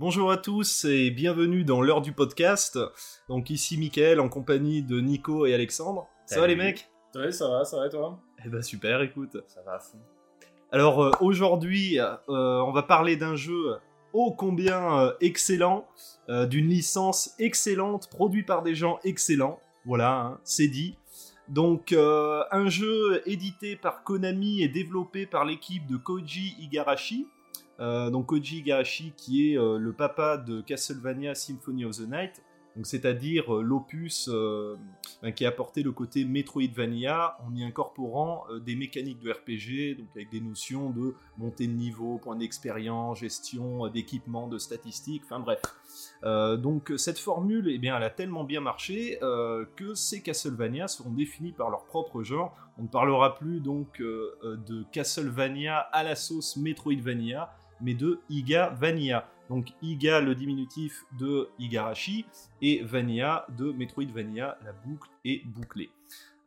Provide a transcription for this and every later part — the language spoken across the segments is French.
Bonjour à tous et bienvenue dans l'heure du podcast. Donc ici Mickaël en compagnie de Nico et Alexandre. Ça va les mecs? Ouais, ça va, ça va et toi? Eh ben super, écoute. Ça va à fond. Alors euh, aujourd'hui, euh, on va parler d'un jeu ô combien euh, excellent, d'une licence excellente, produit par des gens excellents. Voilà, hein, c'est dit. Donc un jeu édité par Konami et développé par l'équipe de Koji Igarashi. Euh, donc Koji Igarashi qui est euh, le papa de Castlevania Symphony of the Night, donc c'est-à-dire euh, l'opus ben, qui a apporté le côté Metroidvania en y incorporant des mécaniques de RPG, donc avec des notions de montée de niveau, point d'expérience, gestion d'équipement, de statistiques, enfin bref. Donc cette formule, eh bien, elle a tellement bien marché que ces Castlevania seront définis par leur propre genre. On ne parlera plus donc de Castlevania à la sauce Metroidvania, mais de Iga Vania. Donc Iga le diminutif de Igarashi et Vania de Metroidvania, la boucle est bouclée.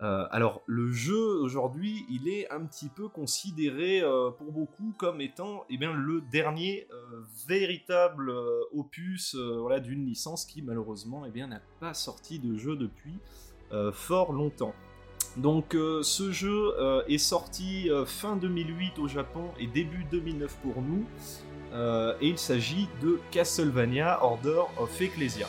Euh, alors le jeu aujourd'hui, il est un petit peu considéré euh, pour beaucoup comme étant eh bien, le dernier euh, véritable opus d'une licence qui malheureusement eh n'a pas sorti de jeu depuis fort longtemps. Donc euh, ce jeu euh, est sorti euh, fin 2008 au Japon et début 2009 pour nous. Et il s'agit de Castlevania Order of Ecclesia.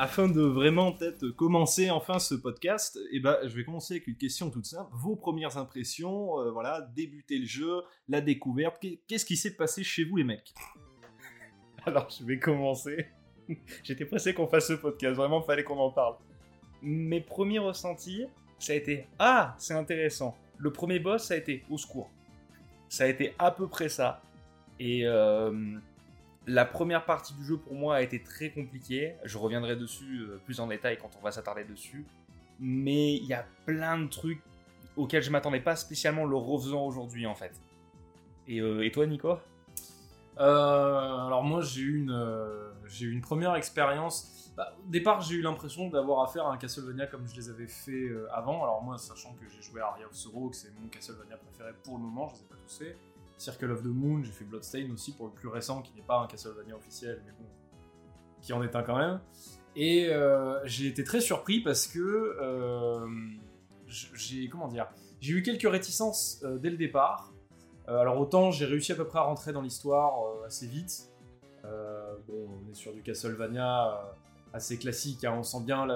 Afin de vraiment peut-être commencer enfin ce podcast, eh ben, je vais commencer avec une question toute simple. Vos premières impressions, euh, voilà, débuter le jeu, la découverte, qu'est- qu'est-ce qui s'est passé chez vous les mecs? Alors, je vais commencer. J'étais pressé qu'on fasse ce podcast, vraiment, fallait qu'on en parle. Mes premiers ressentis, ça a été Ah, c'est intéressant. Le premier boss, ça a été Au secours. Ça a été à peu près ça. Et euh, la première partie du jeu, pour moi, a été très compliquée. Je reviendrai dessus euh, plus en détail quand on va s'attarder dessus. Mais il y a plein de trucs auxquels je m'attendais pas spécialement le refaisant aujourd'hui, en fait. Et, euh, toi, Nico? Euh, alors moi j'ai eu une première expérience. Bah, au départ j'ai eu l'impression d'avoir affaire à un Castlevania comme je les avais fait avant. Alors moi sachant que j'ai joué à Aria of Sorrow que c'est mon Castlevania préféré pour le moment, je les ai pas tous fait. Circle of the Moon, j'ai fait Bloodstain aussi pour le plus récent qui n'est pas un Castlevania officiel mais bon qui en est un quand même. Et euh, j'ai été très surpris parce que euh, j'ai comment dire j'ai eu quelques réticences euh, dès le départ. Alors autant j'ai réussi à peu près à rentrer dans l'histoire assez vite. Bon, on est sur du Castlevania assez classique, hein, on sent bien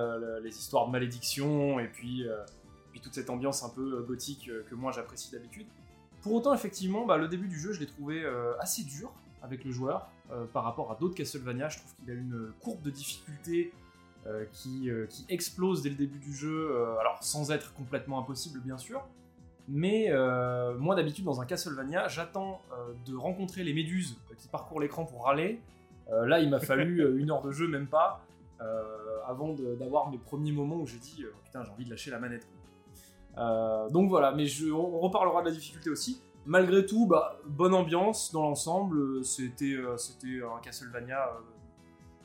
les histoires de malédiction et puis, toute cette ambiance un peu gothique que moi j'apprécie d'habitude. Pour autant, effectivement, bah, le début du jeu je l'ai trouvé euh, assez dur avec le joueur euh, par rapport à d'autres Castlevania. Je trouve qu'il a une courbe de difficulté euh, qui, qui explose dès le début du jeu, alors sans être complètement impossible bien sûr. Mais moi d'habitude dans un Castlevania, j'attends de rencontrer les méduses qui parcourent l'écran pour râler. Là, il m'a fallu une heure de jeu, même pas, avant d'avoir mes premiers moments où j'ai dit euh, putain j'ai envie de lâcher la manette. Euh, donc voilà, mais je, on reparlera de la difficulté aussi. Malgré tout, bah, bonne ambiance dans l'ensemble. C'était euh, c'était un Castlevania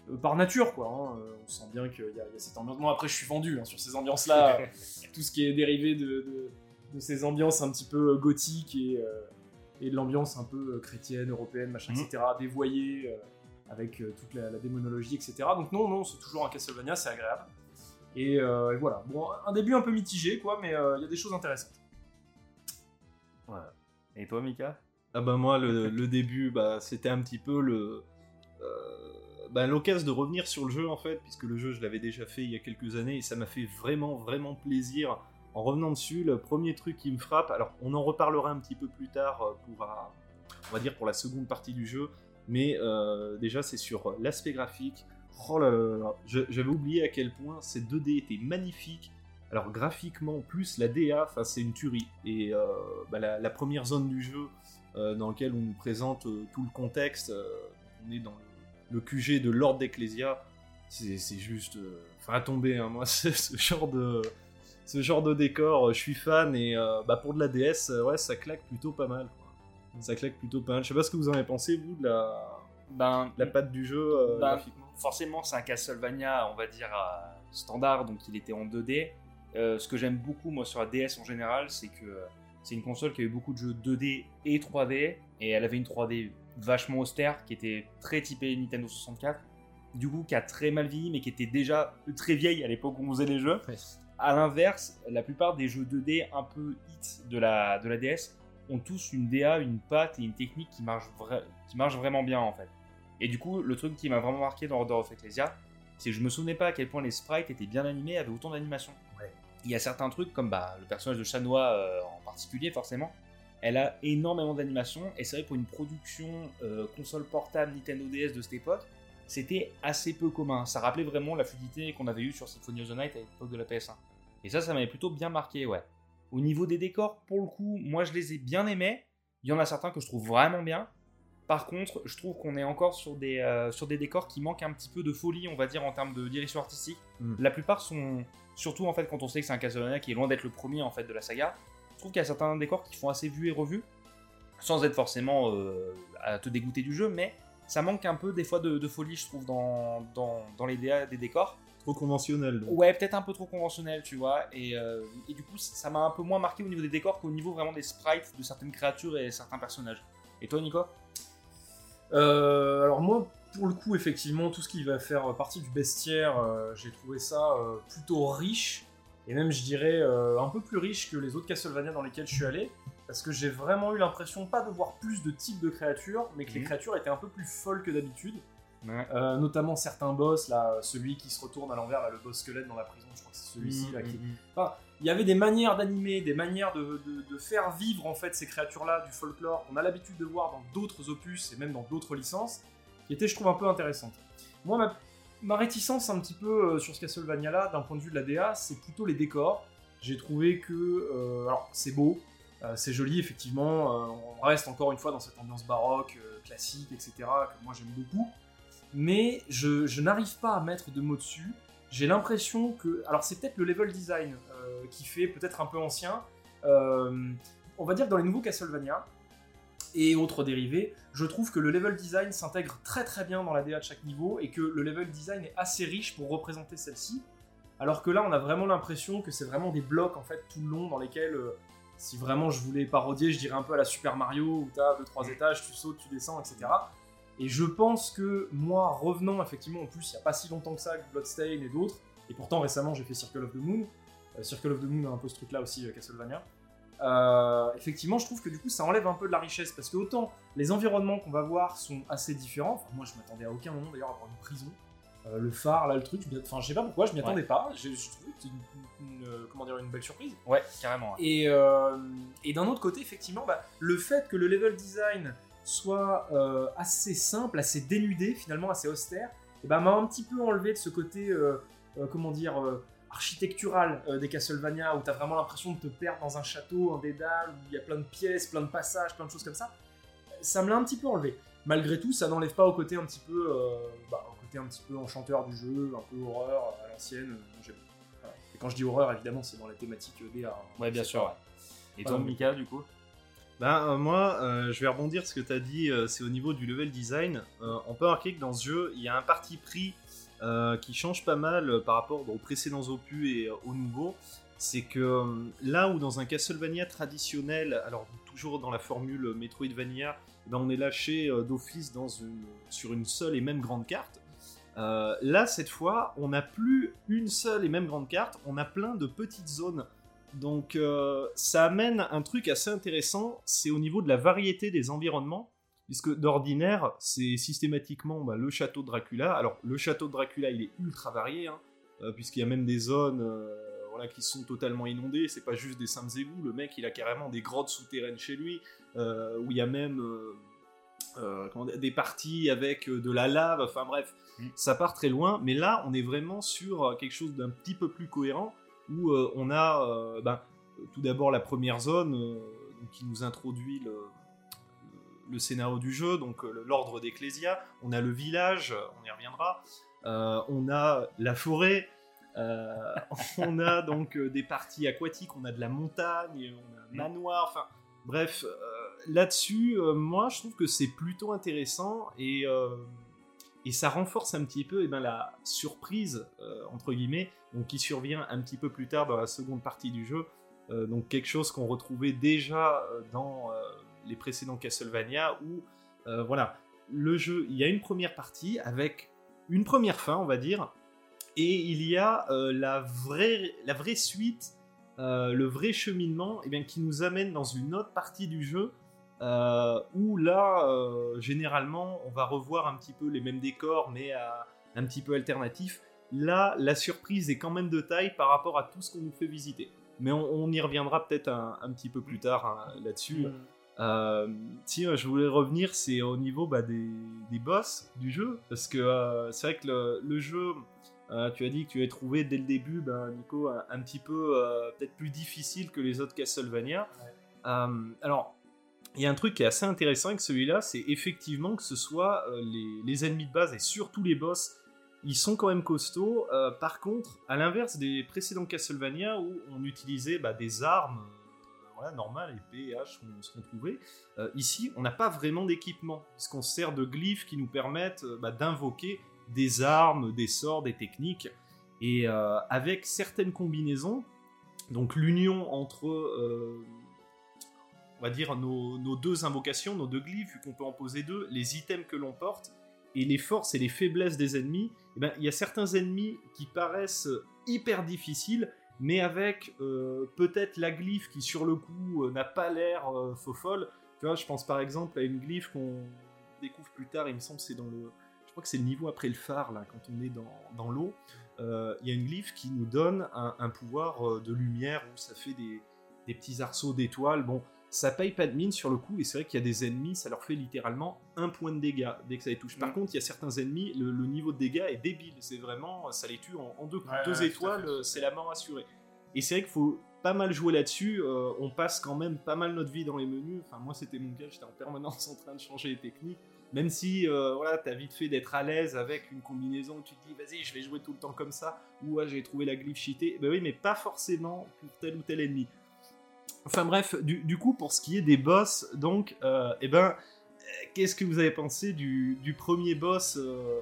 euh, par nature, quoi. hein. On sent bien qu'il y, a il y a cette ambiance. Moi, après, je suis vendu hein, sur ces ambiances-là. tout ce qui est dérivé de, de- de ces ambiances un petit peu gothiques et, et de l'ambiance un peu chrétienne, européenne, machin, Mhm. etc., dévoyée, avec toute la, la démonologie, etc. Donc non, non, c'est toujours un Castlevania, c'est agréable. Et, euh, et voilà. Bon, un début un peu mitigé, quoi, mais euh, il y a des choses intéressantes. Et toi, Mika? Ah bah moi, le, le début, bah, c'était un petit peu le... euh, bah, l'occasion de revenir sur le jeu en fait, puisque le jeu je l'avais déjà fait il y a quelques années et ça m'a fait vraiment vraiment plaisir en revenant dessus. Le premier truc qui me frappe, alors on en reparlera un petit peu plus tard pour, on va dire pour la seconde partie du jeu, Mais euh, déjà, c'est sur l'aspect graphique. Oh là là là, je- j'avais oublié à quel point ces 2D étaient magnifiques. Alors graphiquement, plus la DA, enfin, c'est une tuerie. Et euh, bah, la, la première zone du jeu euh, dans laquelle on nous présente euh, tout le contexte, euh, on est dans le, le QG de Lord d'Ecclesia, c'est juste... euh, Enfin, à tomber, hein. moi, ce genre de... Ce genre de décor, je suis fan et euh, bah, pour de la DS, ouais, ça claque plutôt pas mal. quoi. Ça claque plutôt pas mal. Je sais pas ce que vous en avez pensé, vous, de la, Ben, la patte du jeu euh, Bah, graphiquement. Forcément, c'est un Castlevania, on va dire, standard, donc il était en 2D. Euh, ce que j'aime beaucoup, moi, sur la DS en général, c'est que euh, c'est une console qui avait beaucoup de jeux 2D et 3D, et elle avait une 3D vachement austère, qui était très typée Nintendo 64, du coup, qui a très mal vieilli, mais qui était déjà très vieille à l'époque où on faisait les jeux. Ouais. À l'inverse, la plupart des jeux 2D un peu hits de la, de la DS ont tous une DA, une patte et une technique qui marche, qui marche vraiment bien, en fait. Et du coup, le truc qui m'a vraiment marqué dans Order of Ecclesia, c'est que je me souvenais pas à quel point les sprites étaient bien animés, avaient autant d'animation. Ouais. Il y a certains trucs, comme bah, le personnage de Chanois euh, en particulier, forcément, elle a énormément d'animation, et c'est vrai pour une production euh, console portable Nintendo DS de cette époque, c'était assez peu commun. Ça rappelait vraiment la fluidité qu'on avait eue sur Symphony of the Night à l'époque de la PS1. Et ça, ça m'avait plutôt bien marqué, ouais. Au niveau des décors, pour le coup, moi je les ai bien aimés. Il y en a certains que je trouve vraiment bien. Par contre, je trouve qu'on est encore sur des, euh, sur des décors qui manquent un petit peu de folie, on va dire, en termes de direction artistique. Mm. La plupart sont, surtout en fait, quand on sait que c'est un Castlevania qui est loin d'être le premier en fait de la saga, je trouve qu'il y a certains décors qui font assez vus et revus, sans être forcément euh, à te dégoûter du jeu, mais ça manque un peu des fois de, de folie, je trouve, dans, dans, dans les DA des décors. Trop conventionnel. donc. Ouais, peut-être un peu trop conventionnel, tu vois. Et, euh, et du coup, ça m'a un peu moins marqué au niveau des décors qu'au niveau vraiment des sprites de certaines créatures et certains personnages. Et toi, Nico? Euh, alors moi, pour le coup, effectivement, tout ce qui va faire partie du bestiaire, euh, j'ai trouvé ça euh, plutôt riche, et même je dirais un peu plus riche que les autres Castlevania dans lesquels je suis allé, parce que j'ai vraiment eu l'impression pas de voir plus de types de créatures, mais que les Mhm. créatures étaient un peu plus folles que d'habitude, Ouais. Euh, notamment certains boss, là, celui qui se retourne à l'envers, là, le boss squelette dans la prison, je crois que c'est celui-ci, là, qui, il y avait des manières d'animer, des manières de, de- de faire vivre en fait ces créatures-là du folklore qu'on a l'habitude de voir dans d'autres opus et même dans d'autres licences, qui étaient, je trouve, un peu intéressantes. Moi, ma, ma réticence un petit peu euh, sur ce Castlevania-là, d'un point de vue de la DA, c'est plutôt les décors. J'ai trouvé que, euh, alors, c'est beau, euh, c'est joli, effectivement, euh, on reste encore une fois dans cette ambiance baroque, euh, classique, etc., que moi j'aime beaucoup, mais je, n'arrive pas à mettre de mots dessus j'ai l'impression que. Alors, c'est peut-être le level design euh, qui fait peut-être un peu ancien. Euh, on va dire dans les nouveaux Castlevania et autres dérivés, je trouve que le level design s'intègre très très bien dans la DA de chaque niveau et que le level design est assez riche pour représenter celle-ci. Alors que là, on a vraiment l'impression que c'est vraiment des blocs en fait tout le long dans lesquels, euh, si vraiment je voulais parodier, je dirais un peu à la Super Mario où tu as 2-3 étages, tu sautes, tu descends, etc. Et je pense que moi, revenant effectivement, en plus, il n'y a pas si longtemps que ça avec Bloodstain et d'autres, et pourtant récemment j'ai fait Circle of the Moon, Euh, Circle of the Moon a un peu ce truc-là aussi, euh, Castlevania. Euh, effectivement, je trouve que du coup ça enlève un peu de la richesse parce que autant les environnements qu'on va voir sont assez différents. Enfin, moi je m'attendais à aucun moment d'ailleurs à voir une prison. Euh, le phare, là, le truc, je enfin, je sais pas pourquoi, je m'y attendais pas. J'ai je trouvais que c'était une, une- une, comment dire, une belle surprise. Ouais, carrément. ouais. Et, euh, et d'un autre côté, effectivement, bah, le fait que le level design soit euh, assez simple, assez dénudé, finalement assez austère, et bah, m'a un petit peu enlevé de ce côté, euh, euh, comment dire, architectural des Castlevania, où tu as vraiment l'impression de te perdre dans un château, un dédale, où il y a plein de pièces, plein de passages, plein de choses comme ça. Ça me l'a un petit peu enlevé. Malgré tout, ça n'enlève pas au côté un petit peu, bah, au côté un petit peu enchanteur du jeu, un peu horreur à l'ancienne. Voilà. Et quand je dis horreur, évidemment, c'est dans la thématique DA. hein. Ouais, bien sûr. ouais. Et toi, Mika, du coup? Ben, euh, moi, euh, je vais rebondir ce que tu as dit, euh, c'est au niveau du level design. On peut remarquer que dans ce jeu, il y a un parti pris qui change pas mal par rapport aux précédents opus et aux nouveaux. C'est que là où dans un Castlevania traditionnel, alors toujours dans la formule Metroidvania, eh ben, on est lâché d'office sur une seule et même grande carte. Là, cette fois, on n'a plus une seule et même grande carte, on a plein de petites zones donc euh, ça amène un truc assez intéressant, c'est au niveau de la variété des environnements, puisque d'ordinaire, c'est systématiquement bah, le château de Dracula. Alors le château de Dracula, il est ultra varié, hein, euh, puisqu'il y a même des zones euh, voilà, qui sont totalement inondées, c'est pas juste des simples égouts, le mec il a carrément des grottes souterraines chez lui, où il y a même... des parties avec de la lave, enfin bref, Mm. ça part très loin. Mais là, on est vraiment sur quelque chose d'un petit peu plus cohérent où euh, on a euh, ben, tout d'abord la première zone euh, qui nous introduit le, le scénario du jeu, donc l'ordre d'Ecclésia. On a le village, on y reviendra. Euh, on a la forêt. euh, on a donc des parties aquatiques, on a de la montagne, on a un manoir, enfin bref, euh, là-dessus, moi je trouve que c'est plutôt intéressant et, et ça renforce un petit peu eh ben, la surprise, entre guillemets, donc qui survient un petit peu plus tard dans la seconde partie du jeu. Euh, donc quelque chose qu'on retrouvait déjà euh, dans euh, les précédents Castlevania où voilà, le jeu, il y a une première partie avec une première fin, on va dire, et il y a la, vraie, la vraie suite, le vrai cheminement eh bien, qui nous amène dans une autre partie du jeu où là, généralement, on va revoir un petit peu les mêmes décors, mais à- un petit peu alternatif. Là, la surprise est quand même de taille par rapport à tout ce qu'on nous fait visiter. Mais on, on y reviendra peut-être un, un petit peu plus tard hein, là-dessus. Euh, si euh, je voulais revenir, c'est au niveau bah, des, des boss du jeu, parce que euh, c'est vrai que le, le jeu, euh, tu as dit que tu avais trouvé dès le début, ben, Nico, un, un petit peu peut-être plus difficile que les autres Castlevania. Alors, il y a un truc qui est assez intéressant avec celui-là, c'est effectivement que ce soit les, les ennemis de base et surtout les boss, ils sont quand même costauds. Euh, par contre, à l'inverse des précédents Castlevania où on utilisait bah, des armes euh, normales, épées, haches, on- ce qu'on trouvait, euh, ici on n'a pas vraiment d'équipement, puisqu'on se sert de glyphes qui nous permettent euh, bah, d'invoquer des armes, des sorts, des techniques. Et avec certaines combinaisons, donc l'union entre, on va dire, nos deux invocations, nos deux glyphes, vu qu'on peut en poser deux, les items que l'on porte, et les forces et les faiblesses des ennemis, eh ben, il y a certains ennemis qui paraissent hyper difficiles, mais avec euh, peut-être la glyphe qui sur le coup euh, n'a pas l'air euh, faux folle. Tu vois, je pense par exemple à une glyphe qu'on découvre plus tard, il me semble c'est dans le... Je crois que c'est le niveau après le phare, là, quand on est dans, dans l'eau. Il y a une glyphe qui nous donne un, pouvoir de lumière où ça fait des, des petits arceaux d'étoiles. Bon, ça paye pas de mine sur le coup, et c'est vrai qu'il y a des ennemis, ça leur fait littéralement un point de dégâts dès que ça les touche. Par Mm. contre, il y a certains ennemis, le, le niveau de dégâts est débile. C'est vraiment, ça les tue en, en deux. Ouais, deux ouais, étoiles, c'est la mort assurée. Et c'est vrai qu'il faut pas mal jouer là-dessus. euh, on passe quand même pas mal notre vie dans les menus. Enfin, moi, c'était mon cas, j'étais en permanence en train de changer les techniques. Même si, euh, voilà, t'as vite fait d'être à l'aise avec une combinaison où tu te dis, vas-y, je vais jouer tout le temps comme ça, ou ah, j'ai trouvé la glyphe cheatée. Ben oui, mais pas forcément pour tel ou tel ennemi. Enfin bref, du, du coup, pour ce qui est des boss, donc, euh, eh ben, qu'est-ce que vous avez pensé du, du premier boss euh,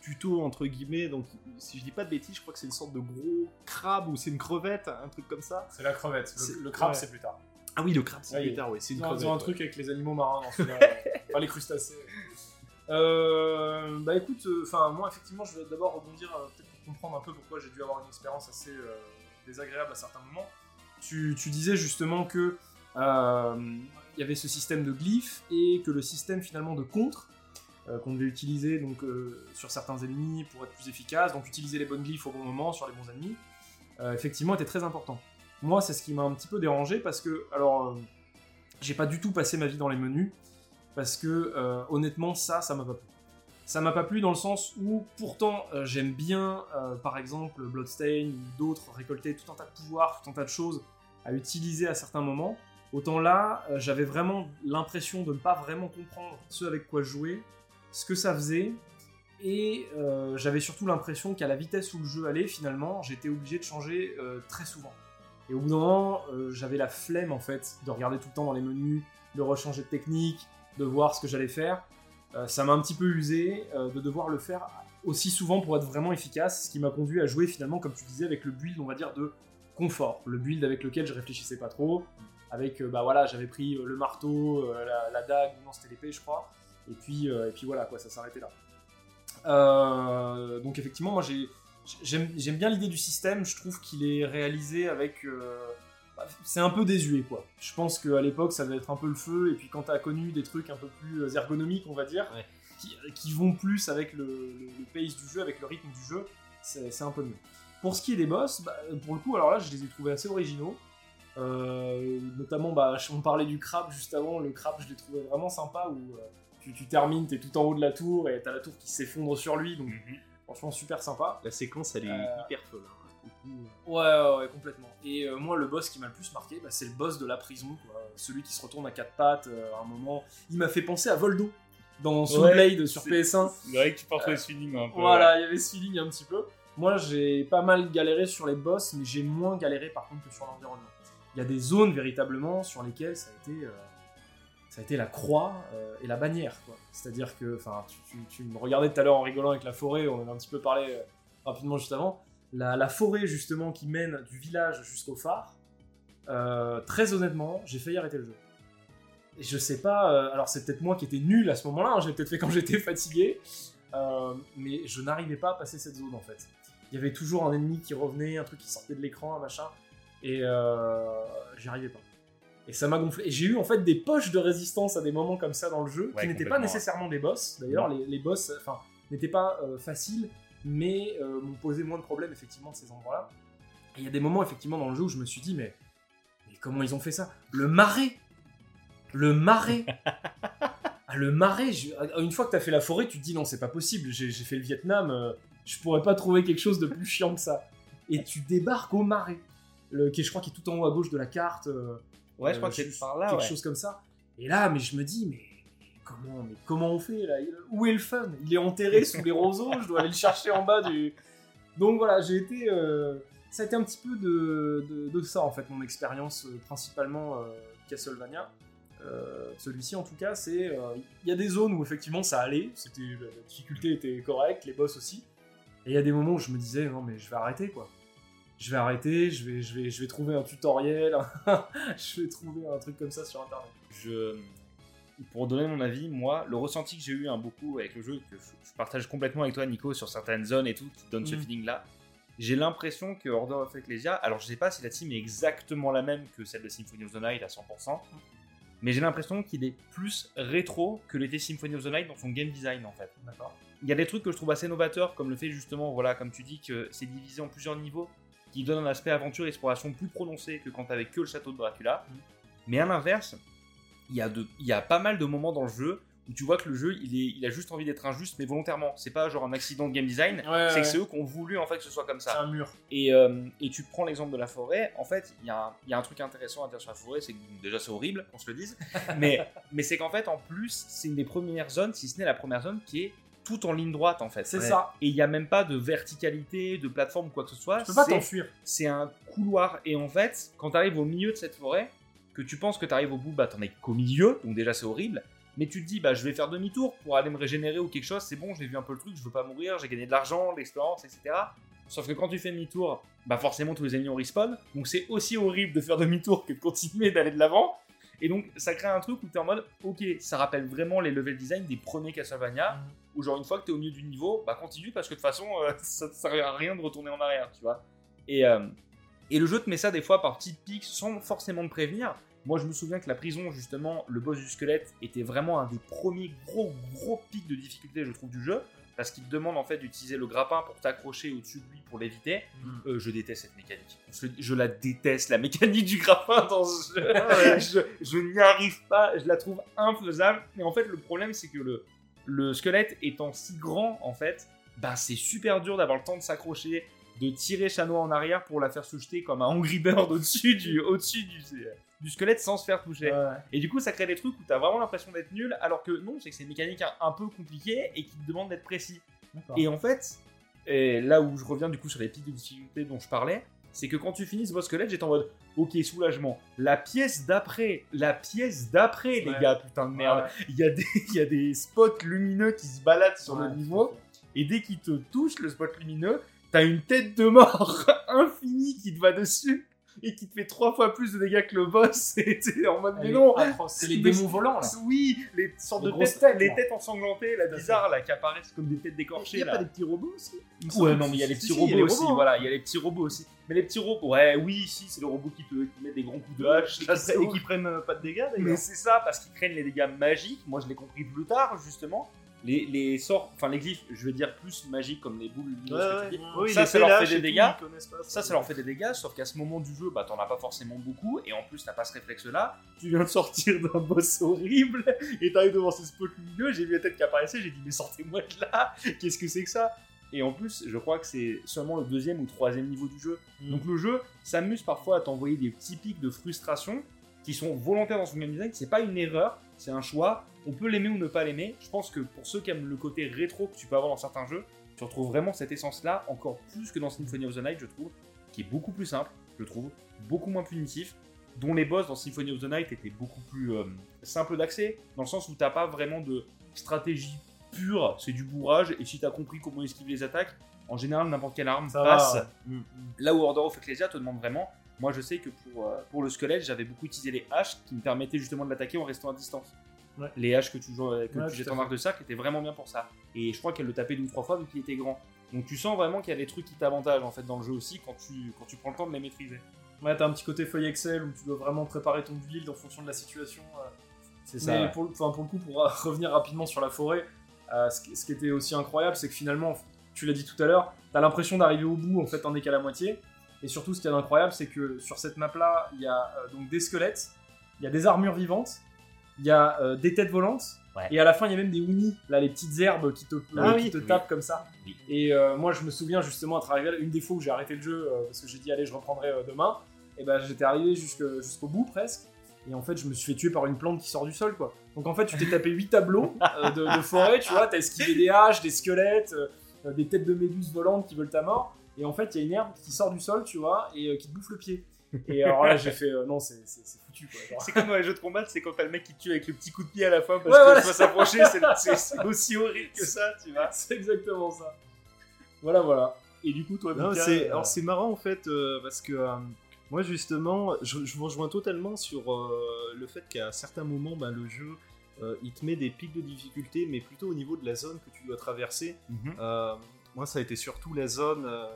tuto, entre guillemets? Donc, si je dis pas de bêtises, je crois que c'est une sorte de gros crabe ou c'est une crevette, un truc comme ça. C'est la crevette. C'est- Le, le crabe, ouais. c'est plus tard. Ah oui, le crabe, c'est Ouais, plus tard, oui, c'est une ont, crevette. ils ont un ouais. truc avec les animaux marins dans celui-là. enfin, les crustacés. Euh, bah écoute, enfin moi effectivement je vais d'abord rebondir peut-être pour comprendre un peu pourquoi j'ai dû avoir une expérience assez désagréable à certains moments. Tu, disais justement que euh, il y avait ce système de glyphes et que le système finalement de contre euh, qu'on devait utiliser euh, sur certains ennemis pour être plus efficace, donc utiliser les bonnes glyphes au bon moment sur les bons ennemis, euh, effectivement était très important. Moi c'est ce qui m'a un petit peu dérangé parce que alors euh, j'ai pas du tout passé ma vie dans les menus parce que euh, honnêtement ça ça m'a pas plu. Ça m'a pas plu dans le sens où pourtant euh, j'aime bien euh, par exemple Bloodstain ou d'autres récolter tout un tas de pouvoirs, tout un tas de choses à utiliser à certains moments. Autant là, euh, j'avais vraiment l'impression de ne pas vraiment comprendre ce avec quoi jouer, ce que ça faisait, et j'avais surtout l'impression qu'à la vitesse où le jeu allait, finalement, j'étais obligé de changer très souvent. Et au bout d'un moment, j'avais la flemme en fait de regarder tout le temps dans les menus, de rechanger de technique, de voir ce que j'allais faire. Euh, ça m'a un petit peu usé euh, de devoir le faire aussi souvent pour être vraiment efficace, ce qui m'a conduit à jouer finalement, comme tu disais, avec le build, on va dire, de confort. Le build avec lequel je réfléchissais pas trop. Avec, euh, bah voilà, j'avais pris le marteau, la, dague, non, c'était l'épée, je crois. Et puis, et puis voilà, quoi, ça s'arrêtait là. Donc effectivement, moi j'ai j'aime bien l'idée du système. Je trouve qu'il est réalisé avec c'est un peu désuet quoi. Je pense qu'à l'époque ça devait être un peu le feu et puis quand t'as connu des trucs un peu plus ergonomiques on va dire, Ouais. qui, qui vont plus avec le, le, le pace du jeu, avec le rythme du jeu, c'est un peu mieux. Pour ce qui est des boss, bah, pour le coup alors là je les ai trouvés assez originaux. Euh, notamment bah, on parlait du crabe juste avant, le crabe je l'ai trouvé vraiment sympa où euh, tu, tu termines, t'es tout en haut de la tour et t'as la tour qui s'effondre sur lui, donc Mhm. franchement super sympa. La séquence, elle est Euh, hyper folle. hein. Coup, Ouais, ouais, ouais, complètement. Et euh, moi, le boss qui m'a le plus marqué, bah, c'est le boss de la prison, quoi. Celui qui se retourne à quatre pattes euh, à un moment. Il m'a fait penser à Voldo dans Soul Ouais, Blade sur c'est- PS1. C'est vrai que tu retrouver ce feeling un peu. Voilà, il y avait ce feeling un petit peu. Moi, j'ai pas mal galéré sur les boss, mais j'ai moins galéré par contre que sur l'environnement. Il y a des zones véritablement sur lesquelles ça a été, euh, ça a été la croix euh, et la bannière. C'est-à-dire que, enfin, tu, tu- tu me regardais tout à l'heure en rigolant avec la forêt, on en a un petit peu parlé euh, rapidement juste avant. La, la forêt justement qui mène du village jusqu'au phare, euh, très honnêtement, j'ai failli arrêter le jeu. Et je sais pas, euh, alors c'est peut-être moi qui étais nul à ce moment-là, hein, j'ai peut-être fait quand j'étais fatigué, euh, mais je n'arrivais pas à passer cette zone en fait. Il y avait toujours un ennemi qui revenait, un truc qui sortait de l'écran, un machin, et j'y arrivais pas. Et ça m'a gonflé. Et j'ai eu en fait des poches de résistance à des moments comme ça dans le jeu, Ouais, qui n'étaient pas nécessairement des boss. D'ailleurs, les, les boss, enfin, n'étaient pas faciles, mais euh, m'ont posé moins de problèmes effectivement de ces endroits-là. Et il y a des moments effectivement dans le jeu où je me suis dit, mais, mais comment ils ont fait ça? Le marais Le marais Ah, Le marais je- Une fois que t'as fait la forêt, tu te dis non, c'est pas possible, j'ai fait le Vietnam, euh, je pourrais pas trouver quelque chose de plus chiant que ça. Et tu débarques au marais, le, qui je crois qui est tout en haut à gauche de la carte. euh, Ouais, je crois euh, que c'est par là. quelque ouais. chose comme ça. Et là, mais je me dis, mais comment, mais comment on fait là? Où est le fun? Il est enterré sous les roseaux, je dois aller le chercher en bas du. Donc voilà, j'ai été. euh, ça a été un petit peu de, de, ça en fait, mon expérience euh, principalement euh, Castlevania. Euh, Celui-ci en tout cas, c'est. Il y a des zones où effectivement ça allait, la difficulté était correcte, les boss aussi. Et il y a des moments où je me disais, non mais je vais arrêter quoi. Je vais arrêter, je vais, je vais, je vais trouver un tutoriel, je vais trouver un truc comme ça sur internet. je pour donner mon avis, moi, le ressenti que j'ai eu un beaucoup avec le jeu, que je, partage complètement avec toi, Nico, sur certaines zones et tout, qui donne ce Mhm. feeling-là, j'ai l'impression que Order of Ecclesia, alors je sais pas si la team est exactement la même que celle de Symphony of the Night à 100%, mais j'ai l'impression qu'il est plus rétro que l'était Symphony of the Night dans son game design en fait. D'accord. Il y a des trucs que je trouve assez novateurs, comme le fait justement, voilà, comme tu dis, que c'est divisé en plusieurs niveaux, qui donne un aspect aventure et exploration plus prononcé que quand t'avais que le château de Dracula. Mhm. Mais à l'inverse, il y, a de- il y a pas mal de moments dans le jeu où tu vois que le jeu, il, est, il a juste envie d'être injuste, mais volontairement. C'est pas genre un accident de game design, Ouais, c'est ouais. que c'est eux qui ont voulu en fait que ce soit comme C'est ça. un mur. Et, euh, et tu prends l'exemple de la forêt, en fait, il y, a un- il y a un truc intéressant à dire sur la forêt, c'est que déjà c'est horrible, qu'on se le dise, mais, mais c'est qu'en fait, en plus, c'est une des premières zones, si ce n'est la première zone, qui est tout en ligne droite en fait. C'est Ouais. ça. Et il n'y a même pas de verticalité, de plateforme ou quoi que ce soit. Tu peux pas c'est- t'enfuir. c'est un couloir. Et en fait, quand tu arrives au milieu de cette forêt, que tu penses que tu arrives au bout, bah t'en es qu'au milieu, donc déjà c'est horrible. Mais tu te dis, bah je vais faire demi-tour pour aller me régénérer ou quelque chose, c'est bon, j'ai vu un peu le truc, je veux pas mourir, j'ai gagné de l'argent, de l'expérience, etc. Sauf que quand tu fais demi-tour, bah forcément tous les ennemis ont respawn, donc c'est aussi horrible de faire demi-tour que de continuer d'aller de l'avant. Et donc ça crée un truc où tu es en mode, ok, ça rappelle vraiment les level design des premiers Castlevania, où genre une fois que tu es au milieu du niveau, bah continue parce que de toute façon euh, ça ne sert à rien de retourner en arrière, tu vois. Et, euh, et le jeu te met ça des fois par petites pics sans forcément te prévenir. Moi je me souviens que la prison, justement, le boss du squelette était vraiment un des premiers gros gros pics de difficulté, je trouve, du jeu. Parce qu'il te demande en fait d'utiliser le grappin pour t'accrocher au-dessus de lui pour l'éviter. Euh, je déteste cette mécanique. Je, je la déteste, la mécanique du grappin dans ce jeu. je je n'y arrive pas, je la trouve infaisable. Mais en fait, le problème, c'est que le, le squelette étant si grand, en fait, bah, c'est super dur d'avoir le temps de s'accrocher, de tirer Chanois en arrière pour la faire se jeter comme un Angry Bird au-dessus du, au-dessus du, du squelette sans se faire toucher. Ouais. Et du coup, ça crée des trucs où t'as vraiment l'impression d'être nul, alors que non, c'est que c'est une mécanique un, un peu compliquée et qui te demande d'être précis. Et en fait, et là où je reviens du coup sur les pics de difficulté dont je parlais, c'est que quand tu finis ce boss squelette, j'étais en mode ok, soulagement. La pièce d'après, la pièce d'après, les Ouais. gars, putain de merde. Il y, a des, il y a des spots lumineux qui se baladent sur Ouais, le niveau, et dès qu'il te touche, le spot lumineux, t'as une tête de mort infinie qui te va dessus et qui te fait trois fois plus de dégâts que le boss. Et t'es en mode mais Elle est non, atroce. C'est les Mais démons volants là. oui, les sortes Les de têtes, têtes, les là. têtes ensanglantées, là, bizarres, là, qui apparaissent comme des têtes Il décorchées. n'y a là. pas des petits robots aussi Il Ouais, non, mais il y a les petits si, il robots aussi, robots, hein. voilà, il y a les petits robots aussi. Mais les petits robots, ouais, oui, si, c'est les robots qui, te, qui mettent des grands coups de hache. Et qui, prennent euh, pas de dégâts Mais d'ailleurs. c'est ça, parce qu'ils craignent les dégâts magiques. Moi, je l'ai compris plus tard, justement. Les, les sorts, enfin les glyphes, je vais dire plus magiques comme les boules lumineuses que tu dis. Oui, Ça, ça leur fait des tout, dégâts. Ça, ça leur fait des dégâts, sauf qu'à ce moment du jeu, bah t'en as pas forcément beaucoup, et en plus t'as pas ce réflexe-là. Tu viens de sortir d'un boss horrible, et t'arrives devant ce spot lumineux, j'ai vu la tête qui apparaissait, j'ai dit mais sortez-moi de là, qu'est-ce que c'est que ça? Et en plus, je crois que c'est seulement le deuxième ou troisième niveau du jeu. Mm. Donc le jeu s'amuse parfois à t'envoyer des petits pics de frustration qui sont volontaires dans son game design. C'est pas une erreur, c'est un choix. On peut l'aimer ou ne pas l'aimer. Je pense que pour ceux qui aiment le côté rétro que tu peux avoir dans certains jeux, tu retrouves vraiment cette essence-là, encore plus que dans Symphony of the Night, je trouve, qui est beaucoup plus simple, je trouve, beaucoup moins punitif, dont les boss dans Symphony of the Night étaient beaucoup plus euh, simples d'accès, dans le sens où t'as pas vraiment de stratégie pure, c'est du bourrage, et si t'as compris comment esquiver les attaques, en général, n'importe quelle arme Ça passe. va, Mm. Là où Order of Ecclesia te demande vraiment, moi je sais que pour, euh, pour le squelette, j'avais beaucoup utilisé les haches qui me permettaient justement de l'attaquer en restant à distance. Ouais. Les haches que tu, joues- que Ouais, tu tout jettes en arc de cercle étaient vraiment bien pour ça. Et je crois qu'elle le tapait deux ou trois fois vu qu'il était grand. Donc tu sens vraiment qu'il y a des trucs qui t'avantagent en fait dans le jeu aussi quand tu, quand tu prends le temps de les maîtriser. Ouais, t'as un petit côté feuille Excel où tu dois vraiment préparer ton build en fonction de la situation. euh. C'est Mais pour, enfin, pour le coup, pour euh, revenir rapidement sur la forêt, euh, ce, qui, ce qui était aussi incroyable, c'est que finalement, tu l'as dit tout à l'heure, t'as l'impression d'arriver au bout, en fait, t'en es qu'à la moitié. Et surtout, ce qui est incroyable, c'est que sur cette map-là, il y a euh, donc des squelettes, il y a des armures vivantes, il y a euh, des têtes volantes, Ouais. et à la fin, il y a même des unis, là, les petites herbes qui te, Ah euh, oui. qui te Oui. tapent comme ça. Oui. Et euh, moi, je me souviens justement arrivé, là, une des fois où j'ai arrêté le jeu, euh, parce que j'ai dit, allez, je reprendrai euh, demain, et ben j'étais arrivé jusque- jusqu'au bout presque. Et en fait, je me suis fait tuer par une plante qui sort du sol, quoi. Donc en fait, tu t'es tapé 8 tableaux euh, de, de forêt, tu vois, t'as esquivé des haches, des squelettes, des têtes de méduses volantes qui veulent ta mort. Et en fait, il y a une herbe qui sort du sol, tu vois, et euh, qui te bouffe le pied. Et alors là, j'ai fait, euh, non, c'est c'est- c'est foutu, quoi. C'est comme dans les jeux de combat, c'est quand t'as le mec qui te tue avec le petit coup de pied à la fin parce Ouais, que voilà, tu vas s'approcher, c'est- aussi horrible que ça, tu vois. C'est exactement ça. Voilà, voilà. Et du coup, toi, c'est euh, alors c'est marrant en fait euh, parce que euh, moi justement je, je vous rejoins totalement sur euh, le fait qu'à certains moments ben, le jeu euh, il te met des pics de difficulté mais plutôt au niveau de la zone que tu dois traverser. mhm. Euh, moi ça a été surtout la zone euh,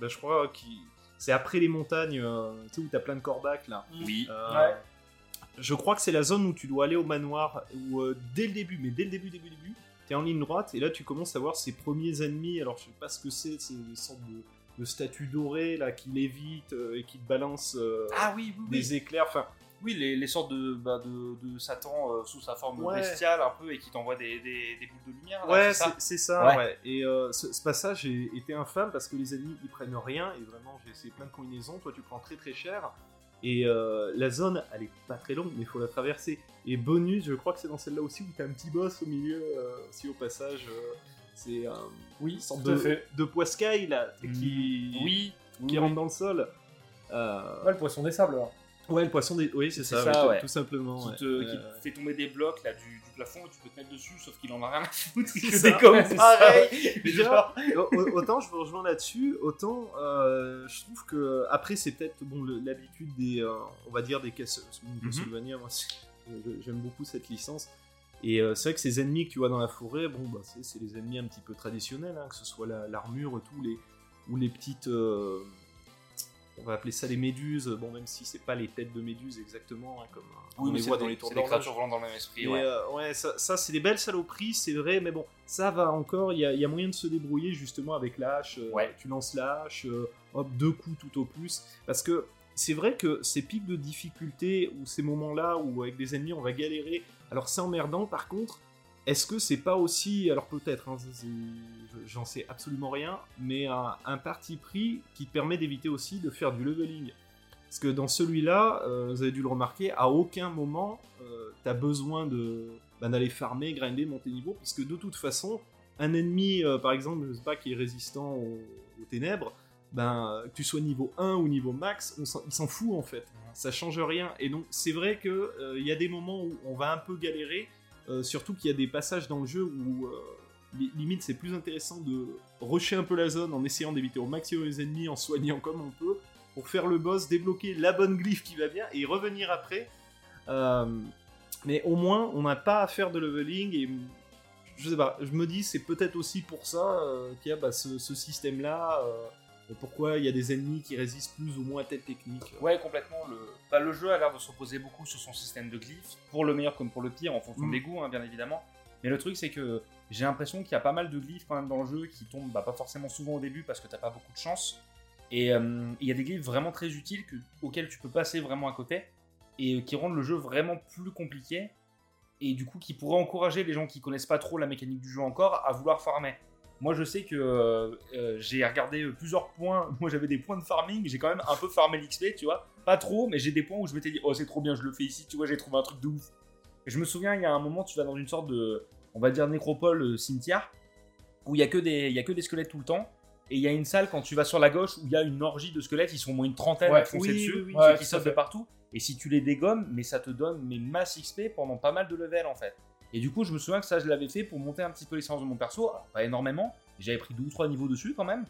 ben, je crois qui c'est après les montagnes euh, tu sais où t'as plein de corbacs là. Oui. Euh, Ouais. Je crois que c'est la zone où tu dois aller au manoir, où euh, dès le début, mais dès le début, début, début, t'es en ligne droite, et là tu commences à voir ces premiers ennemis, alors je sais pas ce que c'est, c'est des sortes de, de statues dorées, là, qui lévitent euh, et qui te balancent euh, Ah oui, oui, oui. des éclairs, enfin, Oui, les, les sortes de, bah, de, de Satan euh, sous sa forme Ouais. bestiale un peu et qui t'envoie des, des, des boules de lumière. là, ouais, c'est ça c'est c'est ça, Ouais. ouais. Et euh, ce, ce passage est- était infâme parce que les ennemis ils prennent rien, et vraiment j'ai essayé plein de combinaisons, toi tu prends très très cher, et euh, la zone elle est pas très longue, mais il faut la traverser. Et bonus, je crois que c'est dans celle-là aussi où t'as un petit boss au milieu, euh, aussi au passage. euh, c'est euh, Oui, une sorte de, fait. de poiscaille là, qui, Mm. Oui, qui rentre dans le sol. Euh, Ouais, le poisson des sables, alors. Ouais, le poisson des. Oui, c'est ça, ça, ouais, tout- ouais. tout simplement. qui ouais. te, qui Euh, te fait tomber des blocs là, du, du plafond et tu peux te mettre dessus, sauf qu'il en a rien à foutre. C'est décomme ouais, c'est pareil. Genre, autant je vous rejoins là-dessus, autant euh, je trouve que après c'est peut-être bon l'habitude des, euh, on va dire des Mhm. Castlevania. Je- j'aime beaucoup cette licence. Et euh, c'est vrai que ces ennemis que tu vois dans la forêt, bon bah c'est les ennemis un petit peu traditionnels, hein, que ce soit la- l'armure tout, les ou les petites, euh, on va appeler ça les méduses. Bon même si c'est pas les têtes de méduses exactement, hein, comme euh, on les voit des- dans les tours c'est créatures dans le même esprit. Mais, ouais. euh, ouais, ça, ça, c'est des belles saloperies, c'est vrai, mais bon, ça va encore, il y a, il y a moyen de se débrouiller justement avec la hache. euh, Ouais. Tu lances la hache, euh, hop, deux coups tout au plus. Parce que c'est vrai que ces pics de difficulté ou ces moments-là où avec des ennemis on va galérer, alors c'est emmerdant par contre. Est-ce que c'est pas aussi, alors peut-être, hein, j'en sais absolument rien, mais un, un parti pris qui te permet d'éviter aussi de faire du leveling? Parce que dans celui-là, euh, vous avez dû le remarquer, à aucun moment euh, t'as besoin de bah, d'aller farmer, grinder, monter niveau, parce que de toute façon, un ennemi, euh, par exemple, je sais pas, qui est résistant aux, aux ténèbres, ben, que tu sois niveau 1 ou niveau max, on s'en- il s'en fout en fait. Ça change rien. Et donc, c'est vrai que euh, il y a des moments où on va un peu galérer, euh, surtout qu'il y a des passages dans le jeu où euh, li- limite c'est plus intéressant de rusher un peu la zone en essayant d'éviter au maximum les ennemis, en soignant comme on peut, pour faire le boss, débloquer la bonne glyphe qui va bien et revenir après. Euh, mais au moins, on n'a pas à faire de leveling et je sais pas, je me dis c'est peut-être aussi pour ça qu'il y a bah, ce, système-là. euh, pourquoi il y a des ennemis qui résistent plus ou moins à telle technique. Ouais, complètement. Le, bah, le jeu a l'air de se reposer beaucoup sur son système de glyphes, pour le meilleur comme pour le pire, en fonction Mm. des goûts, hein, bien évidemment. Mais le truc, c'est que j'ai l'impression qu'il y a pas mal de glyphes quand même dans le jeu qui tombent bah, pas forcément souvent au début parce que t'as pas beaucoup de chance. Et euh, il y a des glyphes vraiment très utiles que, auxquels tu peux passer vraiment à côté et euh, qui rendent le jeu vraiment plus compliqué et du coup qui pourraient encourager les gens qui connaissent pas trop la mécanique du jeu encore à vouloir farmer. Moi je sais que euh, euh, j'ai regardé plusieurs points, moi j'avais des points de farming, j'ai quand même un peu farmé l'XP, tu vois, pas trop, mais j'ai des points où je m'étais dit oh c'est trop bien, je le fais ici, tu vois, j'ai trouvé un truc de ouf. Et je me souviens, il y a un moment, tu vas dans une sorte de, on va dire nécropole euh, cimetière, où il y a que des, il y a que des squelettes tout le temps. Et il y a une salle quand tu vas sur la gauche où il y a une orgie de squelettes, ils sont au moins une trentaine Ouais, à foncer oui, dessus, oui, oui, ouais, qui sautent de partout. Et si tu les dégommes, mais ça te donne mais masse XP pendant pas mal de levels en fait. Et du coup, je me souviens que ça, je l'avais fait pour monter un petit peu l'essence de mon perso. Alors, pas énormément, j'avais pris deux ou trois niveaux dessus quand même.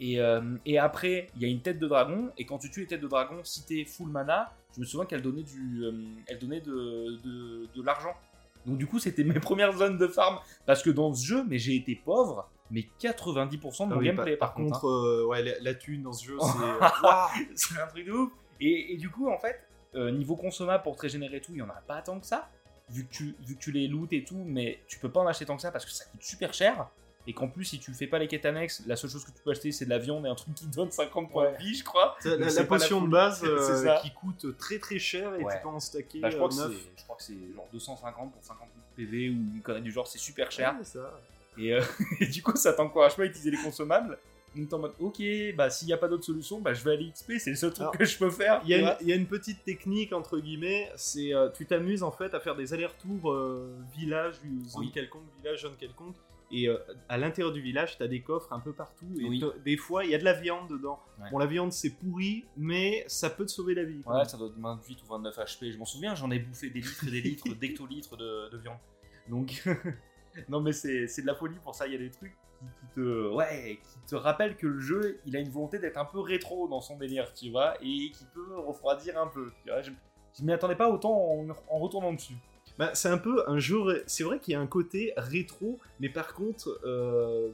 Et, euh, et après, il y a une tête de dragon. Et quand tu tues les têtes de dragon, si t'es full mana, je me souviens qu'elle donnait, du, euh, elle donnait de, de, de l'argent. Donc du coup, c'était mes premières zones de farm. Parce que dans ce jeu, mais j'ai été pauvre, mais 90% de mon Ah oui, gameplay par, contre, hein. euh, ouais, la, la thune dans ce jeu, c'est. Un truc de ouf. Et, et du coup, en fait, niveau consommable pour te régénérer tout, il y en a pas tant que ça. Vu que, tu, vu que tu les lootes et tout, mais tu peux pas en acheter tant que ça parce que ça coûte super cher. Et qu'en plus, si tu fais pas les quêtes annexes, la seule chose que tu peux acheter, c'est de la viande et un truc qui donne 50 points de vie, je crois. C'est La, la potion la de base euh, C'est ça. qui coûte très très cher et Ouais. tu peux en stacker Bah, je, crois que euh, c'est, neuf. je crois que c'est genre 250 pour 50 PV ou une connerie du genre, c'est super cher. Ouais, ça. Et, euh, et du coup, ça t'encourage pas à utiliser les consommables. Donc t'es en mode, ok, bah s'il n'y a pas d'autre solution, bah je vais aller XP, c'est le seul truc Alors, que je peux faire. Il y, a une, vois. il y a une petite technique entre guillemets, c'est euh, tu t'amuses en fait à faire des allers-retours euh, village, zone Oui. quelconque, village, zone quelconque, et euh, à l'intérieur du village, t'as des coffres un peu partout, et Oui. des fois il y a de la viande dedans. Ouais. Bon, la viande c'est pourri, mais ça peut te sauver la vie. Ouais, ça doit être 28 ou 29 HP. Je m'en souviens, j'en ai bouffé des litres et des litres d'hectolitres de, de viande. Donc, non, mais c'est de la folie pour ça. Il y a des trucs qui, qui te, ouais, qui te rappellent que le jeu, il a une volonté d'être un peu rétro dans son délire, tu vois, et qui peut refroidir un peu. Tu vois, je, je m'y attendais pas autant en, en retournant dessus. Bah, c'est un peu un jeu. C'est vrai qu'il y a un côté rétro, mais par contre, euh,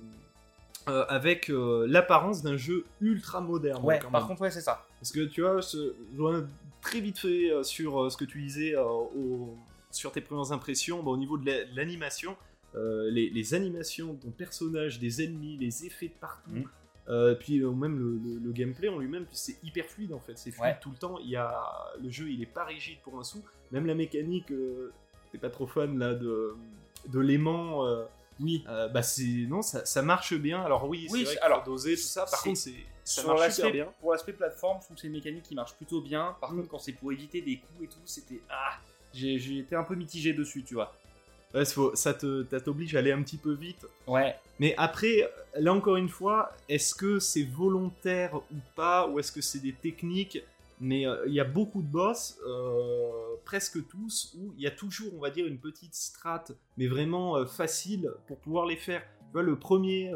euh, avec euh, l'apparence d'un jeu ultra moderne. Ouais, par même. contre, ouais, c'est ça. Parce que tu vois, ce- je reviens très vite fait sur ce que tu disais au- sur tes premières impressions, bah, au niveau de l'animation, euh, les, les animations de ton personnage, des ennemis, les effets de partout. Euh, puis euh, même le, le- le gameplay en lui-même, c'est hyper fluide en fait, c'est fluide Ouais. tout le temps. Il y a le jeu, il est pas rigide pour un sou. Même la mécanique, t'es pas trop fan là de de l'aimant. Oui. bah c'est non, ça, ça marche bien. Alors oui, Oui, c'est alors, doser tout ça. Par contre, c'est ça Sur marche super l'aspect- bien. Pour l'aspect plateforme, je trouve que c'est une mécanique qui marche plutôt bien. Par Mm. contre, quand c'est pour éviter des coups et tout, c'était. Ah j'ai été un peu mitigé dessus, tu vois. Ouais, ça t'oblige à aller un petit peu vite. Ouais. Mais après, là encore une fois, est-ce que c'est volontaire ou pas, ou est-ce que c'est des techniques? Mais euh, il y a beaucoup de boss, euh, presque tous, où il y a toujours, on va dire, une petite strat, mais vraiment euh, facile pour pouvoir les faire. Tu vois, le premier,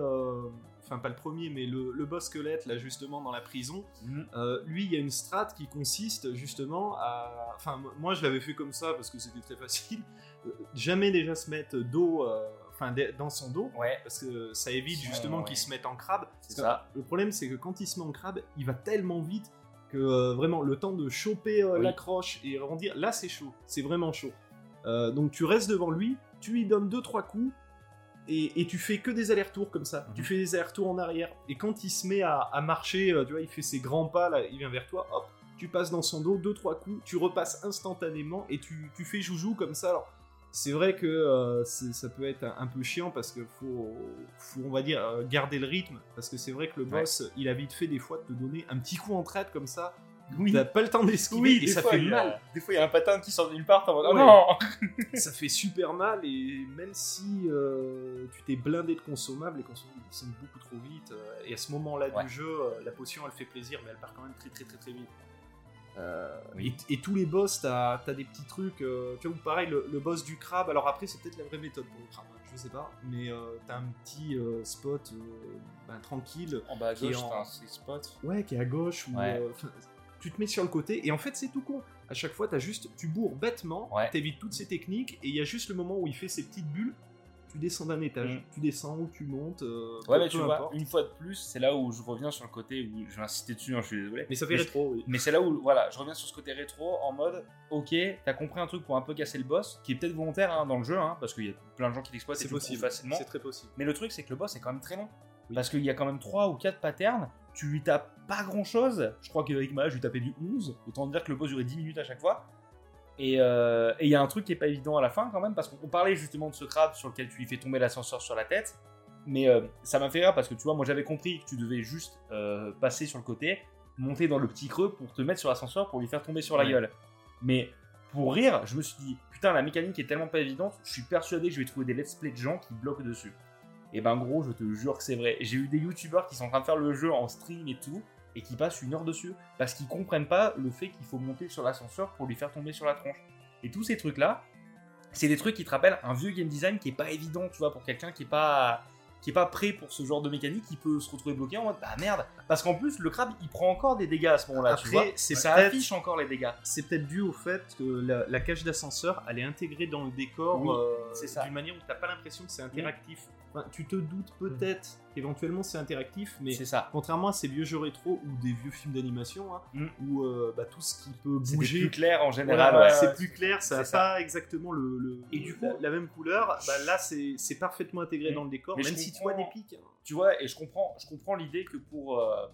enfin pas le premier, mais le, le boss squelette, là justement dans la prison, Mm. euh, lui, il y a une strat qui consiste justement à. Enfin, moi je l'avais fait comme ça parce que c'était très facile. Euh, Jamais déjà se mettre dos, euh, enfin dans son dos, Ouais. parce que ça évite justement ouais. qu'il se mette en crabe. Ça. Le problème, c'est que quand il se met en crabe, il va tellement vite que euh, vraiment le temps de choper euh, Oui. l'accroche et rebondir, là c'est chaud, c'est vraiment chaud. Donc tu restes devant lui, tu lui donnes 2-3 coups. Et, et tu fais que des allers-retours comme ça. Mhm. Tu fais des allers-retours en arrière. Et quand il se met à, à marcher, tu vois, il fait ses grands pas, là, il vient vers toi, hop, tu passes dans son dos, deux, trois coups, tu repasses instantanément et tu, tu fais joujou comme ça. Alors, c'est vrai que euh, ça peut être un, un peu chiant parce que faut, faut, on va dire, euh, garder le rythme. Parce que c'est vrai que le Ouais. boss, il a vite fait des fois de te donner un petit coup en traite comme ça. Oui. T'as pas le temps d'esquiver Oui, et ça fois, fait a- mal. Des fois, il y a un patin qui sort d'une part, en mode, oh Ouais. non ça fait super mal et même si euh, tu t'es blindé de consommables, les consommables ils descendent beaucoup trop vite. et à ce moment-là Ouais. du jeu, la potion elle fait plaisir, mais elle part quand même très très très très vite. Euh, et, et tous les boss, t'as as des petits trucs. euh, tu vois, ou pareil, le, le boss du crabe. Alors après, c'est peut-être la vraie méthode pour le crabe, hein, je sais pas. Mais euh, t'as un petit spot ben, tranquille, En bas à gauche, t'as un spot. ouais, qui est à gauche. Ouais. 'fin, tu te mets sur le côté et en fait, c'est tout con. À chaque fois, t'as juste, tu bourres bêtement, Ouais. t'évites toutes ces techniques et il y a juste le moment où il fait ses petites bulles tu descends d'un étage, Mm. tu descends ou tu montes. euh, Ouais, mais tu vois, importe. une fois de plus, c'est là où je reviens sur le côté où je vais insister dessus, hein, je suis désolé. Mais ça fait Mais- rétro, oui. Mais c'est là où, voilà, je reviens sur ce côté rétro en mode, ok, t'as compris un truc pour un peu casser le boss, qui est peut-être volontaire hein, dans le jeu, hein, parce qu'il y a plein de gens qui l'exploitent possible. facilement. C'est très possible. Mais le truc, c'est que le boss est quand même très long. Oui. Parce qu'il y a quand même 3 ou 4 patterns, tu lui tapes pas grand chose. Je crois qu'avec ma je lui tapais du 11. Autant dire que le boss durait 10 minutes à chaque fois. Et euh, et il y a un truc qui est pas évident à la fin quand même, parce qu'on parlait justement de ce crabe sur lequel tu lui fais tomber l'ascenseur sur la tête. Mais euh, ça m'a fait rire parce que tu vois, moi j'avais compris que tu devais juste euh, passer sur le côté, monter dans le petit creux pour te mettre sur l'ascenseur pour lui faire tomber sur la Ouais. gueule. Mais pour rire, je me suis dit, putain, la mécanique est tellement pas évidente, je suis persuadé que je vais trouver des let's play de gens qui bloquent dessus. Et ben gros, je te jure que c'est vrai. J'ai eu des youtubeurs qui sont en train de faire le jeu en stream et tout, et qui passent une heure dessus, parce qu'ils comprennent pas le fait qu'il faut monter sur l'ascenseur pour lui faire tomber sur la tronche. Et tous ces trucs-là, c'est des trucs qui te rappellent un vieux game design qui est pas évident, tu vois, pour quelqu'un qui est pas qui est pas prêt pour ce genre de mécanique, qui peut se retrouver bloqué en mode bah merde, parce qu'en plus le crabe il prend encore des dégâts à ce moment-là, tu Après, vois, c'est ça affiche encore les dégâts. C'est peut-être dû au fait que la, la cage d'ascenseur, elle est intégrée dans le décor Oui, euh, d'une manière où t'as pas l'impression que c'est interactif. Enfin, tu te doutes peut-être qu'éventuellement c'est interactif, mais C'est ça. contrairement à ces vieux jeux rétro ou des vieux films d'animation, hein, Mm. où euh, bah, tout ce qui peut C'est bouger, plus clair en général. ouais. c'est plus clair, ça n'a C'est pas exactement le, le- Et du coup- la même couleur. Bah, là, c'est c'est parfaitement intégré Mm. dans le décor, Mais même si tu vois des pics. hein. Tu vois, et je comprends, je comprends l'idée que pour, euh,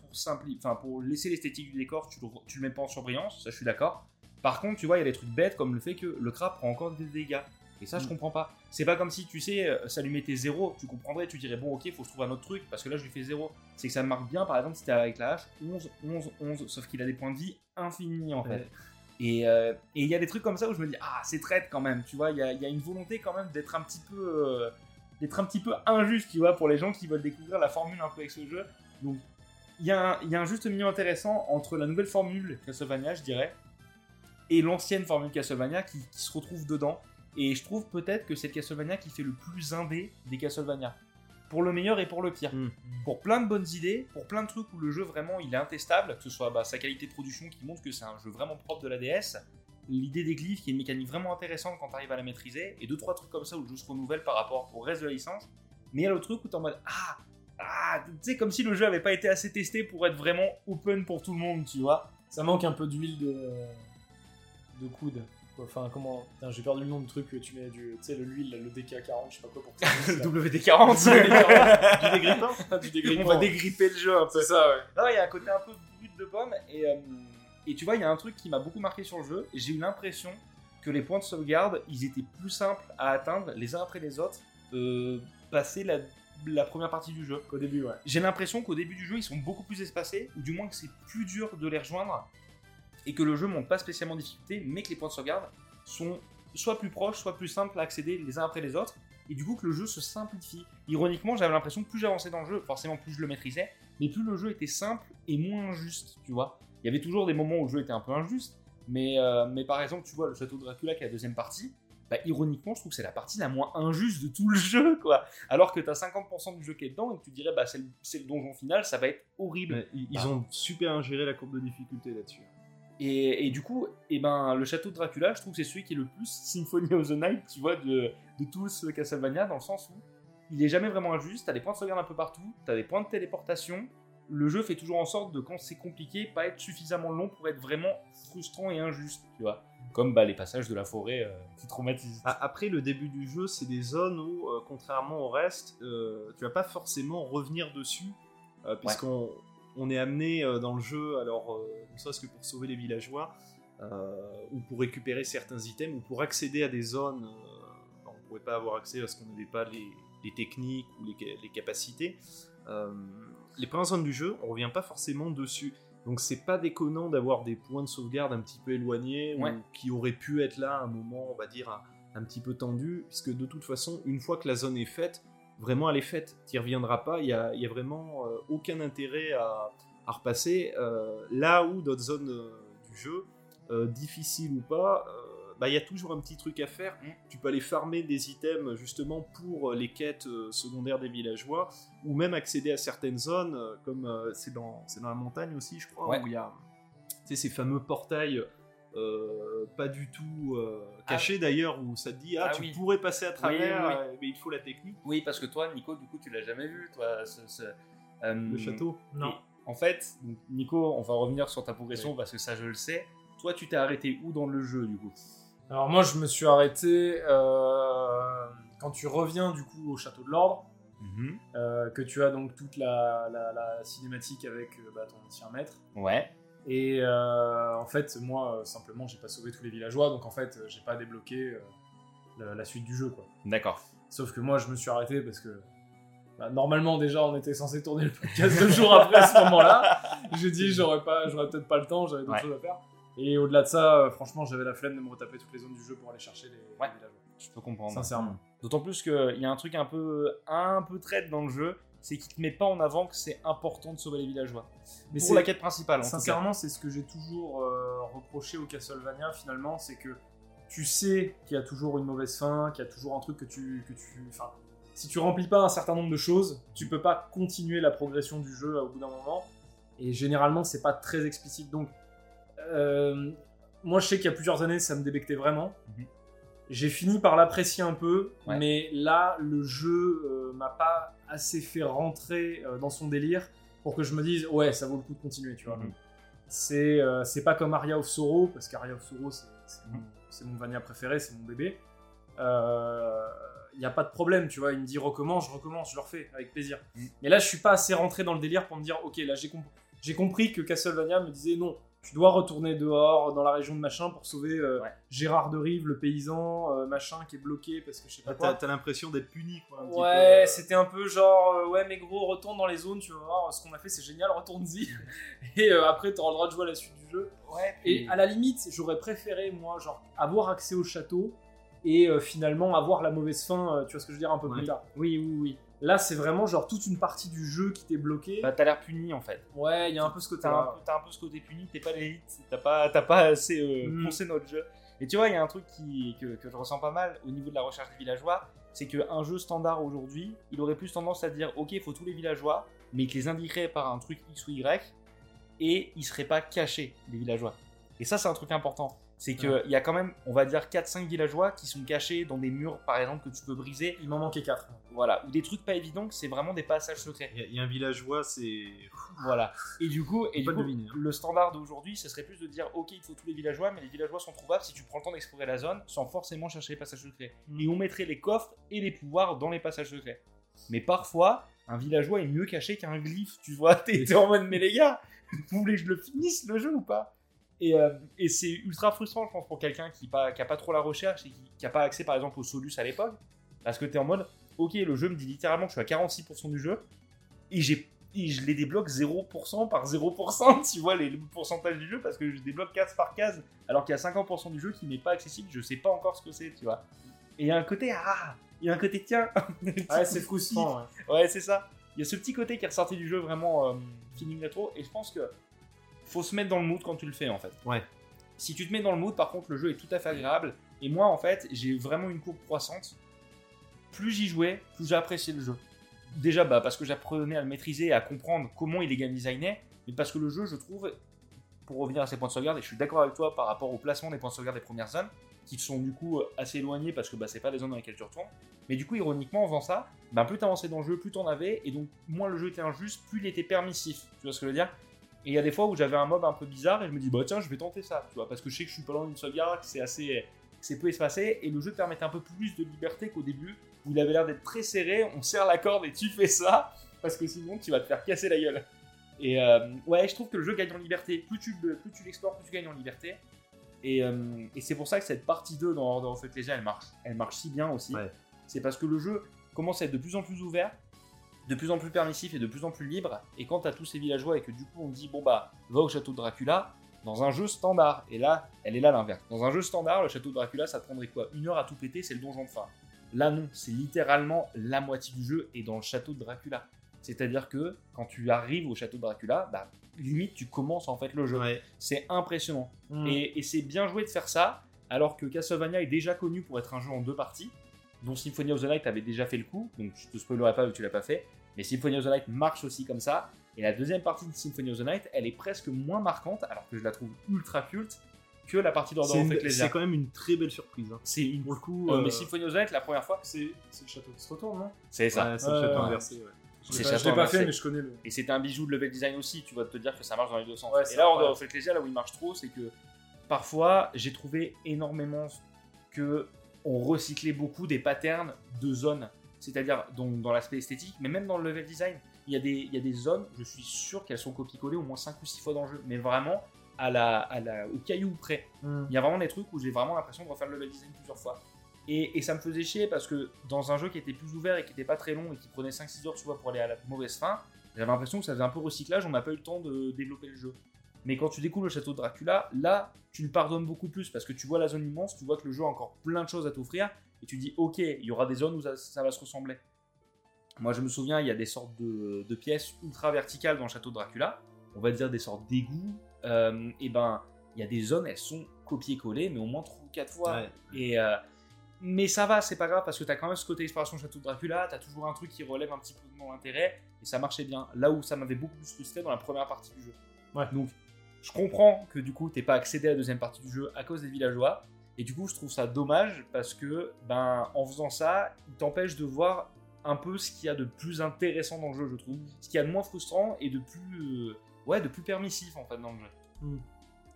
pour, pour laisser l'esthétique du décor, tu le, tu le mets pas en surbrillance, ça je suis d'accord. Par contre, tu vois, il y a des trucs bêtes comme le fait que le crabe prend encore des dégâts. Et ça, je comprends pas. C'est pas comme si, tu sais, euh, ça lui mettait zéro. Tu comprendrais, tu dirais, bon, ok, faut que je trouve un autre truc, parce que là, je lui fais zéro. C'est que ça marque bien, par exemple, si t'es avec la hache, 11, 11, 11, sauf qu'il a des points de vie infinis, en fait. Ouais. Euh, et il y a des trucs comme ça où je me dis, ah, c'est traite quand même, tu vois, il y a, y a une volonté quand même d'être un petit peu. euh, d'être un petit peu injuste, tu vois, pour les gens qui veulent découvrir la formule un peu avec ce jeu. Donc, il y, a un- il y a un juste milieu intéressant entre la nouvelle formule Castlevania, je dirais, et l'ancienne formule Castlevania qui, qui se retrouve dedans. Et je trouve peut-être que c'est le Castlevania qui fait le plus indé des Castlevania. Pour le meilleur et pour le pire. Mm. Pour plein de bonnes idées, pour plein de trucs où le jeu vraiment il est intestable, que ce soit bah, sa qualité de production qui montre que c'est un jeu vraiment propre de la DS, l'idée des glyphes qui est une mécanique vraiment intéressante quand tu arrives à la maîtriser, et deux trois trucs comme ça où le jeu se renouvelle par rapport au reste de la licence. Mais il y a le truc où t'es en mode ah ah tu sais comme si le jeu avait pas été assez testé pour être vraiment open pour tout le monde, tu vois. Ça manque un peu d'huile de, de coude. Enfin, comment. Putain, J'ai perdu le nom du truc que tu mets du. Tu sais, le l'huile, le DK40, je sais pas quoi pour Le existe, là. WD40. Du dégrippant du On dégrippant. va dégripper le jeu un peu. C'est ça, ouais. Non, il y a un côté un peu brut de pomme. Et, euh, et tu vois, il y a un truc qui m'a beaucoup marqué sur le jeu. J'ai eu l'impression que les points de sauvegarde, ils étaient plus simples à atteindre les uns après les autres, euh, passer la, la première partie du jeu. Au début, ouais. J'ai l'impression qu'au début du jeu, ils sont beaucoup plus espacés, ou du moins que c'est plus dur de les rejoindre, et que le jeu monte pas spécialement en difficulté, mais que les points de sauvegarde sont soit plus proches, soit plus simples à accéder les uns après les autres, et du coup que le jeu se simplifie. Ironiquement, j'avais l'impression que plus j'avançais dans le jeu, forcément plus je le maîtrisais, mais plus le jeu était simple et moins injuste, tu vois. Il y avait toujours des moments où le jeu était un peu injuste, mais, euh, mais par exemple, tu vois, le château de Dracula qui est la deuxième partie, bah, ironiquement, je trouve que c'est la partie la moins injuste de tout le jeu, quoi. Alors que t'as 50% du jeu qui est dedans et que tu dirais, bah, c'est le, donjon final, ça va être horrible. Ils Bah. ont super ingéré la courbe de difficulté là-dessus. Et, et du coup, eh ben, le château de Dracula, je trouve que c'est celui qui est le plus Symphony of the Night, tu vois, de, de tous Castlevania, dans le sens où il est jamais vraiment injuste, t'as des points de sauvegarde un peu partout, t'as des points de téléportation, le jeu fait toujours en sorte de, quand c'est compliqué, pas être suffisamment long pour être vraiment frustrant et injuste, tu vois. Comme bah, les passages de la forêt euh, qui traumatisent. Après, le début du jeu, c'est des zones où, euh, contrairement au reste, euh, tu vas pas forcément revenir dessus, euh, puisqu'on on est amené euh, dans le jeu, alors, euh, ne serait-ce que pour sauver les villageois, euh, ou pour récupérer certains items, ou pour accéder à des zones, on ne pouvait pas avoir accès parce qu'on n'avait pas les, les techniques ou les, ca- les capacités. Les premières zones du jeu, on revient pas forcément dessus. Donc c'est pas déconnant d'avoir des points de sauvegarde un petit peu éloignés Ouais. ou qui auraient pu être là à un moment, on va dire, un, un petit peu tendu, puisque de toute façon, une fois que la zone est faite, vraiment elle est faite, tu reviendras pas, il y a, a vraiment euh, aucun intérêt à, à repasser. Euh, là où d'autres zones euh, du jeu, difficiles ou pas, bah, il y a toujours un petit truc à faire. Mm. Tu peux aller farmer des items justement pour les quêtes secondaires des villageois, ou même accéder à certaines zones, comme c'est dans, dans la montagne aussi, je crois, Ouais. où il y a ces fameux portails euh, pas du tout euh, Ah. caché d'ailleurs, où ça te dit ah, Ah tu oui. pourrais passer à travers, oui, oui. euh, mais il faut la technique. Oui, parce que toi, Nico, du coup, tu l'as jamais vu, toi, ce, ce- euh, Le château. Non. En fait, donc, Nico, on va revenir sur ta progression parce que ça, je le sais. Toi, tu t'es arrêté où dans le jeu, du coup? Alors moi, je me suis arrêté euh, quand tu reviens du coup au château de l'ordre, euh, que tu as donc toute la, la- la cinématique avec bah, ton ancien maître. Ouais. Et euh, en fait, moi, euh, simplement, j'ai pas sauvé tous les villageois, donc en fait, euh, j'ai pas débloqué euh, la, la suite du jeu, quoi. D'accord. Sauf que moi, je me suis arrêté parce que bah, normalement, déjà, on était censé tourner le podcast deux jours après à ce moment-là. J'ai dit, j'aurais pas, j'aurais peut-être pas le temps, j'avais d'autres Ouais. choses à faire. Et au-delà de ça, franchement, j'avais la flemme de me retaper toutes les zones du jeu pour aller chercher les, les Ouais. villageois. Je peux comprendre. Sincèrement. D'autant plus qu'il y a un truc un peu, un peu traite dans le jeu, c'est qu'il te met pas en avant que c'est important de sauver les villageois. Mais c'est- la quête principale, en. Sincèrement, c'est ce que j'ai toujours euh, reproché au Castlevania finalement, c'est que tu sais qu'il y a toujours une mauvaise fin, qu'il y a toujours un truc que tu, que tu, enfin, si tu remplis pas un certain nombre de choses, tu peux pas continuer la progression du jeu au bout d'un moment. Et généralement, c'est pas très explicite. Donc, euh, moi, je sais qu'il y a plusieurs années, ça me débectait vraiment. Mhm. J'ai fini par l'apprécier un peu, Ouais. mais là, le jeu euh, m'a pas assez fait rentrer euh, dans son délire pour que je me dise, ouais, ça vaut le coup de continuer, tu vois. Mhm. C'est euh, c'est pas comme Aria of Sorrow, parce qu'Aria of Sorrow, c'est c'est Mhm. mon, Vania préféré, c'est mon bébé. Il n'y a pas de problème, tu vois. Il me dit recommence, je recommence, je le refais avec plaisir. Mhm. Mais là, je suis pas assez rentré dans le délire pour me dire, ok, là, j'ai comp- j'ai compris que Castlevania me disait non, tu dois retourner dehors dans la région de machin pour sauver euh, Ouais. Gérard de Rive, le paysan, euh, machin, qui est bloqué parce que je sais pas Ah, quoi. T'as t'as l'impression d'être puni, quoi. un petit Ouais, peu. c'était un peu genre, euh, ouais, mais gros, retourne dans les zones, tu vas voir, ce qu'on a fait, c'est génial, retourne-y. Et euh, après, tu auras le droit de jouer à la suite du jeu. Ouais, Et à la limite, j'aurais préféré, moi, genre, avoir accès au château et euh, finalement avoir la mauvaise fin, euh, tu vois ce que je veux dire, un peu Ouais. plus tard. Oui, oui, oui. Là, c'est vraiment genre toute une partie du jeu qui t'est bloquée. Bah, t'as l'air puni en fait. ouais, il y a un peu ce T'as un, côté-là. peu- t'as un peu ce côté puni, t'es pas l'élite, t'as pas, pas assez euh, Mm. poncé notre jeu. Et tu vois, il y a un truc qui, que, que je ressens pas mal au niveau de la recherche des villageois, c'est qu'un jeu standard aujourd'hui, il aurait plus tendance à dire ok, il faut tous les villageois, mais qu'il les indiquerait par un truc X ou Y, et ils seraient pas cachés, les villageois. Et ça, c'est un truc important. C'est qu'il y a quand même, on va dire, 4-5 villageois qui sont cachés dans des murs, par exemple, que tu peux briser, Il m'en manquait 4. voilà, ou des trucs pas évidents, c'est vraiment des passages secrets. Il y a- il y, a un villageois, c'est. Voilà. Et du coup, et du coup le hein. le standard d'aujourd'hui, ce serait plus de dire ok, il faut tous les villageois, mais les villageois sont trouvables si tu prends le temps d'explorer la zone sans forcément chercher les passages secrets. Mm. Et on mettrait les coffres et les pouvoirs dans les passages secrets. Mais parfois, un villageois est mieux caché qu'un glyphe, tu vois. T'es t'es en mode, mais les gars, vous voulez que je le finisse le jeu ou pas? Et, euh, et c'est ultra frustrant, je pense, pour quelqu'un qui n'a pas, qui a pas trop la recherche et qui n'a pas accès, par exemple, au Solus à l'époque. Parce que t'es en mode, ok, le jeu me dit littéralement que je suis à 46% du jeu, et, j'ai, et je les débloque 0% par 0%, tu vois, les, le pourcentage du jeu, parce que je débloque case par case, alors qu'il y a 50% du jeu qui n'est pas accessible, je sais pas encore ce que c'est, tu vois. Et il y a un côté, ah, il y a un côté, tiens, Ouais, c'est frustrant. ouais. Ouais, c'est ça. Il y a ce petit côté qui est ressorti du jeu vraiment euh, feeling rétro, et je pense que faut se mettre dans le mood quand tu le fais en fait. Ouais. Si tu te mets dans le mood, par contre, le jeu est tout à fait agréable. Et moi, en fait, j'ai vraiment une courbe croissante. Plus j'y jouais, plus j'appréciais le jeu. Déjà, bah, parce que j'apprenais à le maîtriser, à comprendre comment il est game designé, mais parce que le jeu, je trouve, pour revenir à ses points de sauvegarde, et je suis d'accord avec toi par rapport au placement des points de sauvegarde des premières zones, qui sont du coup assez éloignés parce que bah, c'est pas les zones dans lesquelles tu retournes. Mais du coup, ironiquement, en faisant ça, bah, plus t'avançais dans le jeu, plus t'en avais, et donc moins le jeu était injuste, plus il était permissif. Tu vois ce que je veux dire? Et il y a des fois où j'avais un mob un peu bizarre et je me dis, bah tiens, je vais tenter ça, tu vois, parce que je sais que je suis pas loin d'une sauvegarde, que c'est assez. c'est peu espacé, et le jeu te permettait un peu plus de liberté qu'au début, où il avait l'air d'être très serré, on serre la corde et tu fais ça, parce que sinon tu vas te faire casser la gueule. Et euh, ouais, je trouve que le jeu gagne en liberté. Plus tu, plus tu l'explores, plus tu gagnes en liberté. Et, euh, et c'est pour ça que cette partie 2 dans, dans Faites les elle marche. Elle marche si bien aussi. Ouais. C'est parce que le jeu commence à être de plus en plus ouvert, de plus en plus permissif et de plus en plus libre. Et quand t'as tous ces villageois et que du coup on dit, bon bah, va au château de Dracula, dans un jeu standard. Et là, elle est là l'inverse. Dans un jeu standard, le château de Dracula, ça prendrait quoi? Une heure à tout péter, c'est le donjon de fin. Là non, c'est littéralement la moitié du jeu est dans le château de Dracula. C'est-à-dire que quand tu arrives au château de Dracula, bah, limite tu commences en fait le jeu. Ouais. C'est impressionnant. Mm. Et, et c'est bien joué de faire ça, alors que Castlevania est déjà connu pour être un jeu en deux parties, dont Symphony of the Night avait déjà fait le coup, donc je te spoilerai pas vu que tu l'as pas fait, mais Symphony of the Night marche aussi comme ça, et la deuxième partie de Symphony of the Night, elle est presque moins marquante, alors que je la trouve ultra culte, que la partie d'Order of Ecclesia. c'est quand même une très belle surprise. hein. C'est une. Pour le coup, Euh, euh, mais Symphony of the Night, la première fois, C'est c'est le château qui se retourne, non? C'est ça. ouais, c'est le château inversé. ouais. Je C'est l'ai pas- château je l'ai pas inversé. fait, mais je connais le. Et c'est un bijou de level design aussi, tu vas te dire que ça marche dans les deux sens. Ouais, et là, Order of Ecclesia, là où il marche trop, c'est que parfois, j'ai trouvé énormément que on recyclait beaucoup des patterns de zones. C'est-à-dire dans l'aspect esthétique, mais même dans le level design. Il y, a des, il y a des zones, je suis sûr qu'elles sont copiées-collées au moins 5 ou 6 fois dans le jeu, mais vraiment à la, à la, au caillou près. Il y a vraiment des trucs où j'ai vraiment l'impression de refaire le level design plusieurs fois. Et, et ça me faisait chier parce que dans un jeu qui était plus ouvert et qui n'était pas très long et qui prenait 5-6 heures souvent pour aller à la mauvaise fin, j'avais l'impression que ça faisait un peu recyclage, on n'a pas eu le temps de développer le jeu. Mais quand tu découvres le château de Dracula, là, tu le pardonnes beaucoup plus parce que tu vois la zone immense, tu vois que le jeu a encore plein de choses à t'offrir et tu dis ok, il y aura des zones où ça, ça va se ressembler. Moi, je me souviens, il y a des sortes de, de pièces ultra verticales dans le château de Dracula, on va dire des sortes d'égouts. euh, et ben, il y a des zones, elles sont copiées-collées, mais au moins 3 ou 4 fois. Ouais. Et, euh, mais ça va, c'est pas grave parce que t'as quand même ce côté exploration château de Dracula, t'as toujours un truc qui relève un petit peu de mon intérêt et ça marchait bien. Là où ça m'avait beaucoup plus frustré dans la première partie du jeu. Ouais. Donc, je comprends que du coup t'aies pas accédé à la deuxième partie du jeu à cause des villageois et du coup je trouve ça dommage parce que ben en faisant ça, il t'empêche de voir un peu ce qu'il y a de plus intéressant dans le jeu, je trouve, ce qu'il y a de moins frustrant et de plus euh, ouais de plus permissif en fait dans le jeu. Hmm.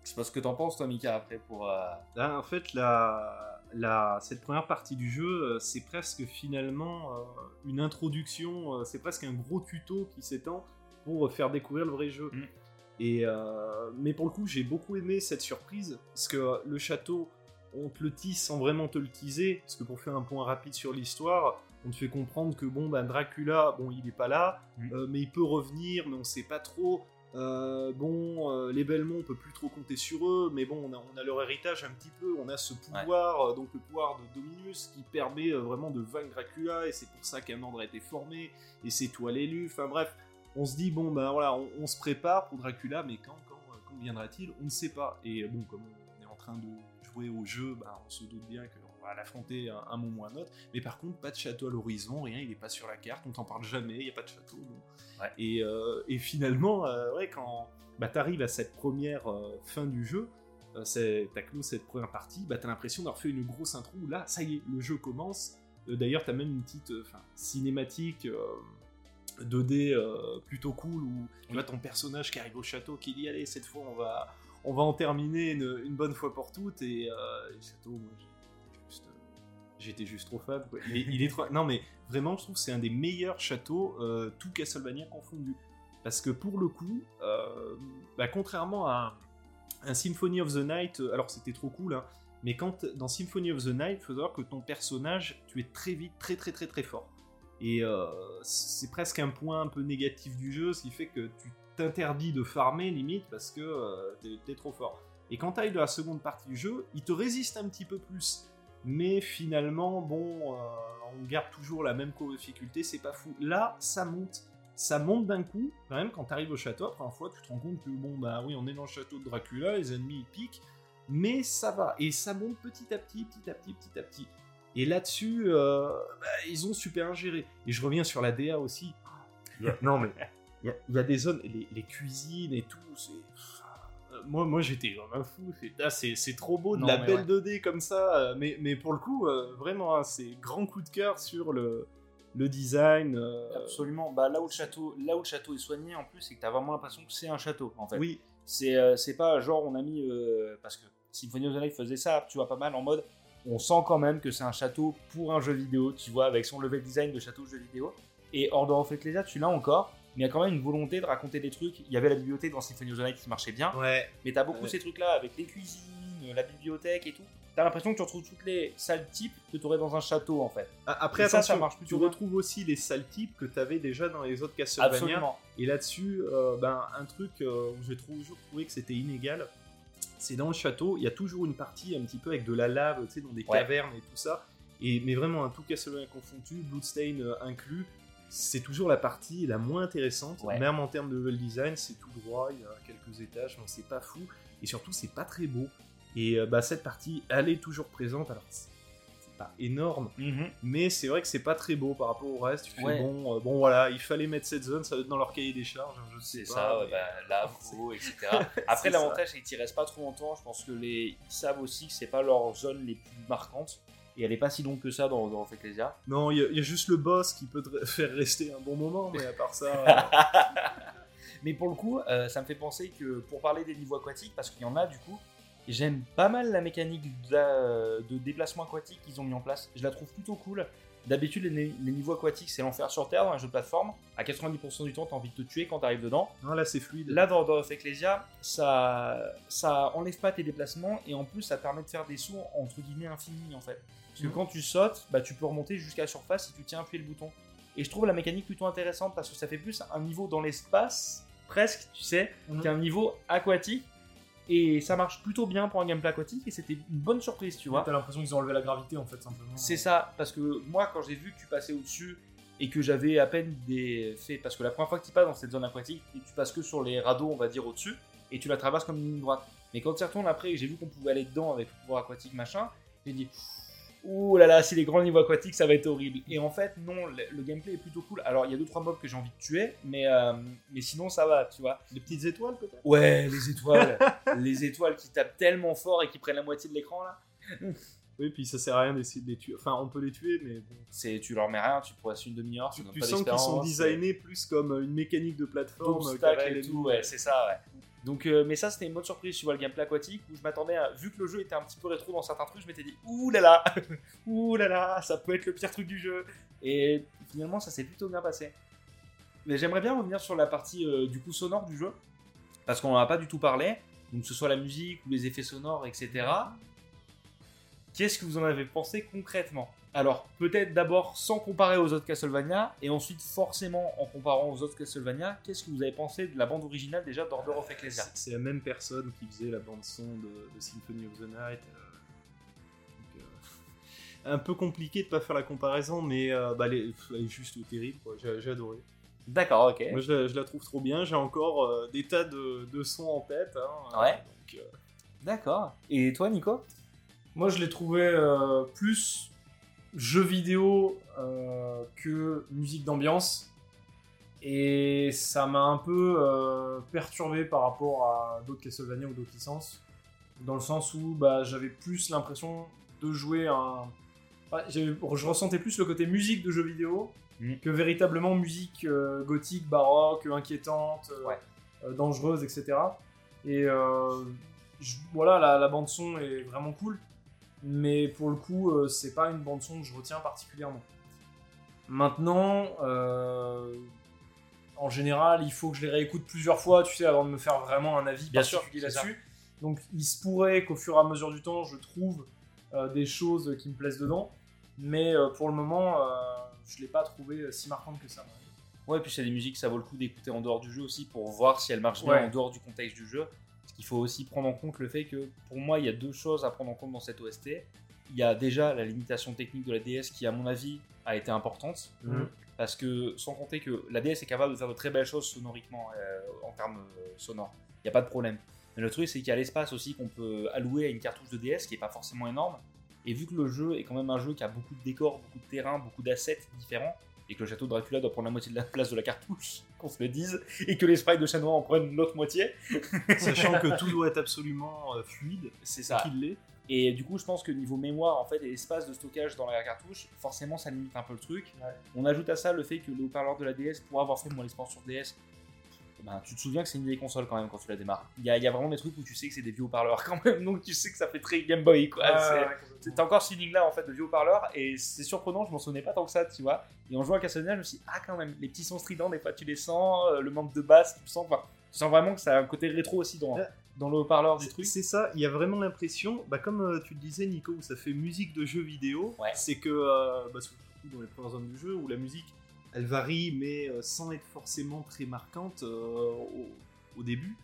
Je sais pas ce que t'en penses toi Mika après pour euh, Là, en fait, la, la, cette première partie du jeu, euh, c'est presque finalement euh, une introduction, c'est presque un gros tuto qui s'étend pour faire découvrir le vrai jeu. Mm. Et, euh, mais pour le coup, j'ai beaucoup aimé cette surprise, parce que euh, le château, on te le tease sans vraiment te le teaser, parce que pour faire un point rapide sur l'histoire, on te fait comprendre que bon, bah, Dracula, bon, il est pas là, euh, mais il peut revenir, mais on sait pas trop. Euh, bon, euh, les Belmont, on peut plus trop compter sur eux, mais bon, on a, on a leur héritage un petit peu, on a ce pouvoir, euh, donc le pouvoir de Dominus, qui permet vraiment de vaincre Dracula, et c'est pour ça qu'un ordre a été formé, et c'est toi l'élu, enfin bref, on se dit, bon, ben voilà, on, on se prépare pour Dracula, mais quand, quand, quand viendra-t-il On ne sait pas. Et bon, comme on est en train de jouer au jeu, ben, on se doute bien qu'on va l'affronter un, un moment ou un autre, mais par contre, pas de château à l'horizon, rien, il n'est pas sur la carte, on t'en parle jamais, il n'y a pas de château, bon. Ouais. Et, euh, et finalement, euh, ouais, quand bah, t'arrives à cette première euh, fin du jeu, t'as clos cette première partie, bah, t'as l'impression d'avoir fait une grosse intro où là, ça y est, le jeu commence. D'ailleurs, t'as même une petite cinématique 2D euh, plutôt cool où tu vois ton personnage qui arrive au château qui dit allez cette fois on va on va en terminer une, bonne fois pour toutes et, euh, château moi euh, j'étais juste trop quoi. Il, est, trop non mais vraiment je trouve c'est un des meilleurs châteaux euh, tout Castlevania confondu parce que pour le coup bah, contrairement à un, Symphony of the Night alors c'était trop cool hein, mais quand dans Symphony of the Night il faut savoir que ton personnage tu es très vite très très très très fort et euh, c'est presque un point un peu négatif du jeu, ce qui fait que tu t'interdis de farmer limite parce que euh, t'es- trop fort. Et quand t'ailles de la seconde partie du jeu, il te résiste un petit peu plus. Mais finalement, bon, euh, on garde toujours la même courbe de difficulté, c'est pas fou. Là, ça monte. Ça monte d'un coup, quand même, quand t'arrives au château, la première fois, tu te rends compte que, bon, bah oui, on est dans le château de Dracula, les ennemis, ils piquent, mais ça va. Et ça monte petit à petit, petit à petit, petit à petit. Et là-dessus, euh, bah, ils ont super géré. Et je reviens sur la DA aussi. Il y a- non mais il y, a- il y a des zones, les, les cuisines et tout. c'est- euh, Moi, moi j'étais comme un fou. C'est ah, c'est- trop beau de Non, la belle 2D comme ça. euh, Mais, mais pour le coup, euh, vraiment, hein, c'est grand coup de cœur sur le, le design. euh, Absolument. Bah, là, où le château, là où le château est soigné, en plus, c'est que tu as vraiment l'impression que c'est un château, en fait. Oui, C'est euh, c'est pas genre on a mis. euh, parce que Symphony of the Night faisait ça, tu vois, pas mal en mode. On sent quand même que c'est un château pour un jeu vidéo, tu vois, avec son level design de château jeu vidéo. Et Order of Ecclesia, tu l'as encore, mais il y a quand même une volonté de raconter des trucs. Il y avait la bibliothèque dans Symphony of the Night qui marchait bien, ouais. mais t'as beaucoup Ouais. ces trucs-là avec les cuisines, la bibliothèque et tout. T'as l'impression que tu retrouves toutes les salles types que tu aurais dans un château en fait. Après, ça, marche tu bien. retrouves aussi les salles types que tu avais déjà dans les autres Castlevania. Absolument. Et là-dessus, euh, ben, un truc euh, où j'ai toujours trouvé que c'était inégal, c'est dans le château, il y a toujours une partie un petit peu avec de la lave, tu sais, dans des Ouais. cavernes et tout ça. Et, mais vraiment, un tout Castlevania confondu, Bloodstain euh, inclus, c'est toujours la partie la moins intéressante. Ouais. Même en termes de level design, c'est tout droit, il y a quelques étages, c'est pas fou. Et surtout, c'est pas très beau. Et euh, bah, cette partie, elle est toujours présente. Alors, pas énorme, Mhm. mais c'est vrai que c'est pas très beau par rapport au reste. Tu fais, Ouais. bon, euh, bon voilà, il fallait mettre cette zone, ça doit être dans leur cahier des charges, hein, je sais pas. ça, mais- bah, là, gros, etc. Après, l'avantage, c'est qu'ils restent pas trop longtemps. Je pense que les... ils savent aussi que c'est pas leur zone les plus marquantes. Et elle est pas si longue que ça dans, dans Ecclesia. Non, il y, a- il y a juste le boss qui peut te re- faire rester un bon moment, mais à part ça. euh, Mais pour le coup, euh, ça me fait penser que pour parler des niveaux aquatiques, parce qu'il y en a du coup, j'aime pas mal la mécanique de, la- de déplacement aquatique qu'ils ont mis en place. Je la trouve plutôt cool. D'habitude, les, les niveaux aquatiques, c'est l'enfer sur Terre dans un jeu de plateforme. À 90% du temps, t'as envie de te tuer quand t'arrives dedans. non, là c'est fluide. Là, dans, dans Ecclesia, ça, ça enlève pas tes déplacements et en plus, ça permet de faire des sauts entre guillemets infinis en fait. Parce que Mhm. quand tu sautes, bah, tu peux remonter jusqu'à la surface si tu tiens appuyé le bouton. Et je trouve la mécanique plutôt intéressante parce que ça fait plus un niveau dans l'espace, presque, tu sais, Mhm. qu'un niveau aquatique. Et ça marche plutôt bien pour un gameplay aquatique et c'était une bonne surprise, tu vois. T'as l'impression qu'ils ont enlevé la gravité en fait, simplement. C'est ça, parce que moi, quand j'ai vu que tu passais au-dessus et que j'avais à peine des faits, parce que la première fois que tu passes dans cette zone aquatique, et tu passes que sur les radeaux, on va dire au-dessus, et tu la traverses comme une ligne droite. Mais quand tu retournes après et j'ai vu qu'on pouvait aller dedans avec le pouvoir aquatique machin, j'ai dit Ouh là là, si les grands niveaux aquatiques, ça va être horrible. Et en fait, non, le, le gameplay est plutôt cool. Alors, il y a deux trois mobs que j'ai envie de tuer, mais, euh, mais sinon, ça va, tu vois. Les petites étoiles peut-être? Ouais, les étoiles, les étoiles qui tapent tellement fort et qui prennent la moitié de l'écran là. Oui, puis ça sert à rien d'essayer de les tuer. Enfin, on peut les tuer, mais bon. C'est, tu leur mets rien, tu pourrais une demi-heure, Tu, tu pas sens qu'ils sont designés plus comme une mécanique de plateforme. qu'avec et tout, ouais, c'est ça, ouais. Donc, euh, mais ça, c'était une bonne surprise, tu vois, le gameplay aquatique, où je m'attendais à. Vu que le jeu était un petit peu rétro dans certains trucs, je m'étais dit, ouh là ça peut être le pire truc du jeu. Et finalement, ça s'est plutôt bien passé. Mais j'aimerais bien revenir sur la partie euh, du coup sonore du jeu, parce qu'on n'en a pas du tout parlé, que ce soit la musique ou les effets sonores, etc. Qu'est-ce que vous en avez pensé concrètement? Alors, peut-être d'abord sans comparer aux autres Castlevania, et ensuite forcément en comparant aux autres Castlevania, qu'est-ce que vous avez pensé de la bande originale déjà d'Order of Ecclesia? C'est c'est la même personne qui faisait la bande son de, de Symphony of the Night. euh, donc, euh, un peu compliqué de pas faire la comparaison, mais euh, bah, elle, est, elle est juste terrible. J'ai adoré. D'accord, ok. Moi, je la, je la trouve trop bien. J'ai encore euh, des tas de, de sons en tête. hein. Ouais. Euh, D'accord. Et toi, Nico? Moi, je l'ai trouvé euh, plus jeu vidéo euh, que musique d'ambiance. Et ça m'a un peu euh, perturbé par rapport à d'autres Castlevania ou d'autres licences. Dans le sens où bah, j'avais plus l'impression de jouer un. J'avais- je ressentais plus le côté musique de jeu vidéo Mhm. que véritablement musique euh, gothique, baroque, inquiétante, Ouais. dangereuse, etc. Et je- voilà, la, la bande son est vraiment cool, mais pour le coup, euh, c'est pas une bande son que je retiens particulièrement. Maintenant, euh, en général, il faut que je les réécoute plusieurs fois, tu sais, avant de me faire vraiment un avis Bien sûr, particulier là-dessus. Donc, il se pourrait qu'au fur et à mesure du temps, je trouve euh, des choses qui me plaisent dedans, mais pour le moment, je l'ai pas trouvé si marquante que ça. Ouais, puis c'est des musiques, ça vaut le coup d'écouter en dehors du jeu aussi pour voir si elles marchent bien Ouais. en dehors du contexte du jeu. Qu'il faut aussi prendre en compte le fait que pour moi, il y a deux choses à prendre en compte dans cette OST. Il y a déjà la limitation technique de la DS qui, à mon avis, a été importante. Mhm. Parce que, sans compter que la DS est capable de faire de très belles choses sonoriquement, euh, en termes euh, sonores. Il n'y a pas de problème. Mais le truc, c'est qu'il y a l'espace aussi qu'on peut allouer à une cartouche de DS qui n'est pas forcément énorme. Et vu que le jeu est quand même un jeu qui a beaucoup de décors, beaucoup de terrains, beaucoup d'assets différents, et que le château de Dracula doit prendre la moitié de la place de la cartouche, qu'on se le dise, et que les sprites de Chanois en prennent l'autre moitié, sachant que tout doit être absolument euh, fluide, c'est ça. qu'il l'est. Et du coup, je pense que niveau mémoire, en fait, et espace de stockage dans la cartouche, forcément, ça limite un peu le truc. Ouais. On ajoute à ça le fait que le haut-parleur de la DS, pour avoir fait expérience sur DS, ben, tu te souviens que c'est une vieille console quand même quand tu la démarres. Il y a, y a vraiment des trucs où tu sais que c'est des vieux haut-parleurs quand même, donc tu sais que ça fait très Game Boy quoi. C'est- encore ce feeling là en fait de vieux haut-parleurs et c'est surprenant, je m'en souvenais pas tant que ça, tu vois. Et en jouant à Castlevania, je me suis dit, ah quand même, les petits sons stridents, des fois tu les sens, euh, le manque de basse, tu sens, enfin, tu sens vraiment que ça a un côté rétro aussi dans, Ouais. dans le haut-parleur du truc. C'est ça, il y a vraiment l'impression, bah, comme euh, tu le disais Nico, où ça fait musique de jeu vidéo, Ouais. c'est que, euh, bah, surtout dans les premières zones du jeu, où la musique, elle varie, mais euh, sans être forcément très marquante euh, au, au début,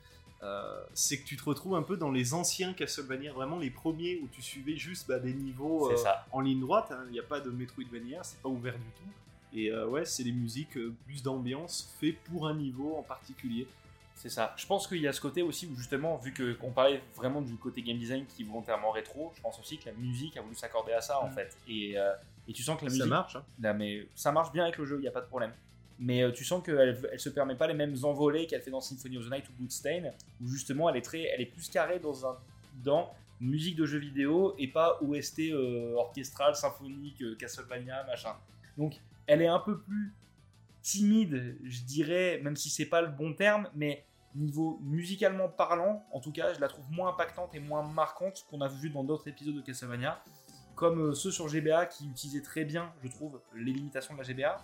euh, c'est que tu te retrouves un peu dans les anciens Castlevania, vraiment les premiers où tu suivais juste bah, des niveaux euh, en ligne droite, hein. il n'y a pas de Metroidvania, c'est pas ouvert du tout. Et euh, ouais, c'est des musiques plus d'ambiance, fait pour un niveau en particulier. C'est ça. Je pense qu'il y a ce côté aussi où justement, vu que qu'on parlait vraiment du côté game design qui est volontairement rétro, je pense aussi que la musique a voulu s'accorder à ça en Mm. fait. Et, et tu sens que la musique, Ça marche. hein. Là, mais ça marche bien avec le jeu, il n'y a pas de problème. Mais euh, tu sens qu'elle elle se permet pas les mêmes envolées qu'elle fait dans Symphony of the Night ou Bloodstained, où justement elle est, très, elle est plus carrée dans, un, dans musique de jeu vidéo et pas OST euh, orchestral, symphonique, euh, Castlevania, machin. Donc elle est un peu plus timide, je dirais, même si c'est pas le bon terme, mais niveau musicalement parlant, en tout cas, je la trouve moins impactante et moins marquante qu'on a vu dans d'autres épisodes de Castlevania comme euh, ceux sur GBA qui utilisaient très bien, je trouve, les limitations de la GBA.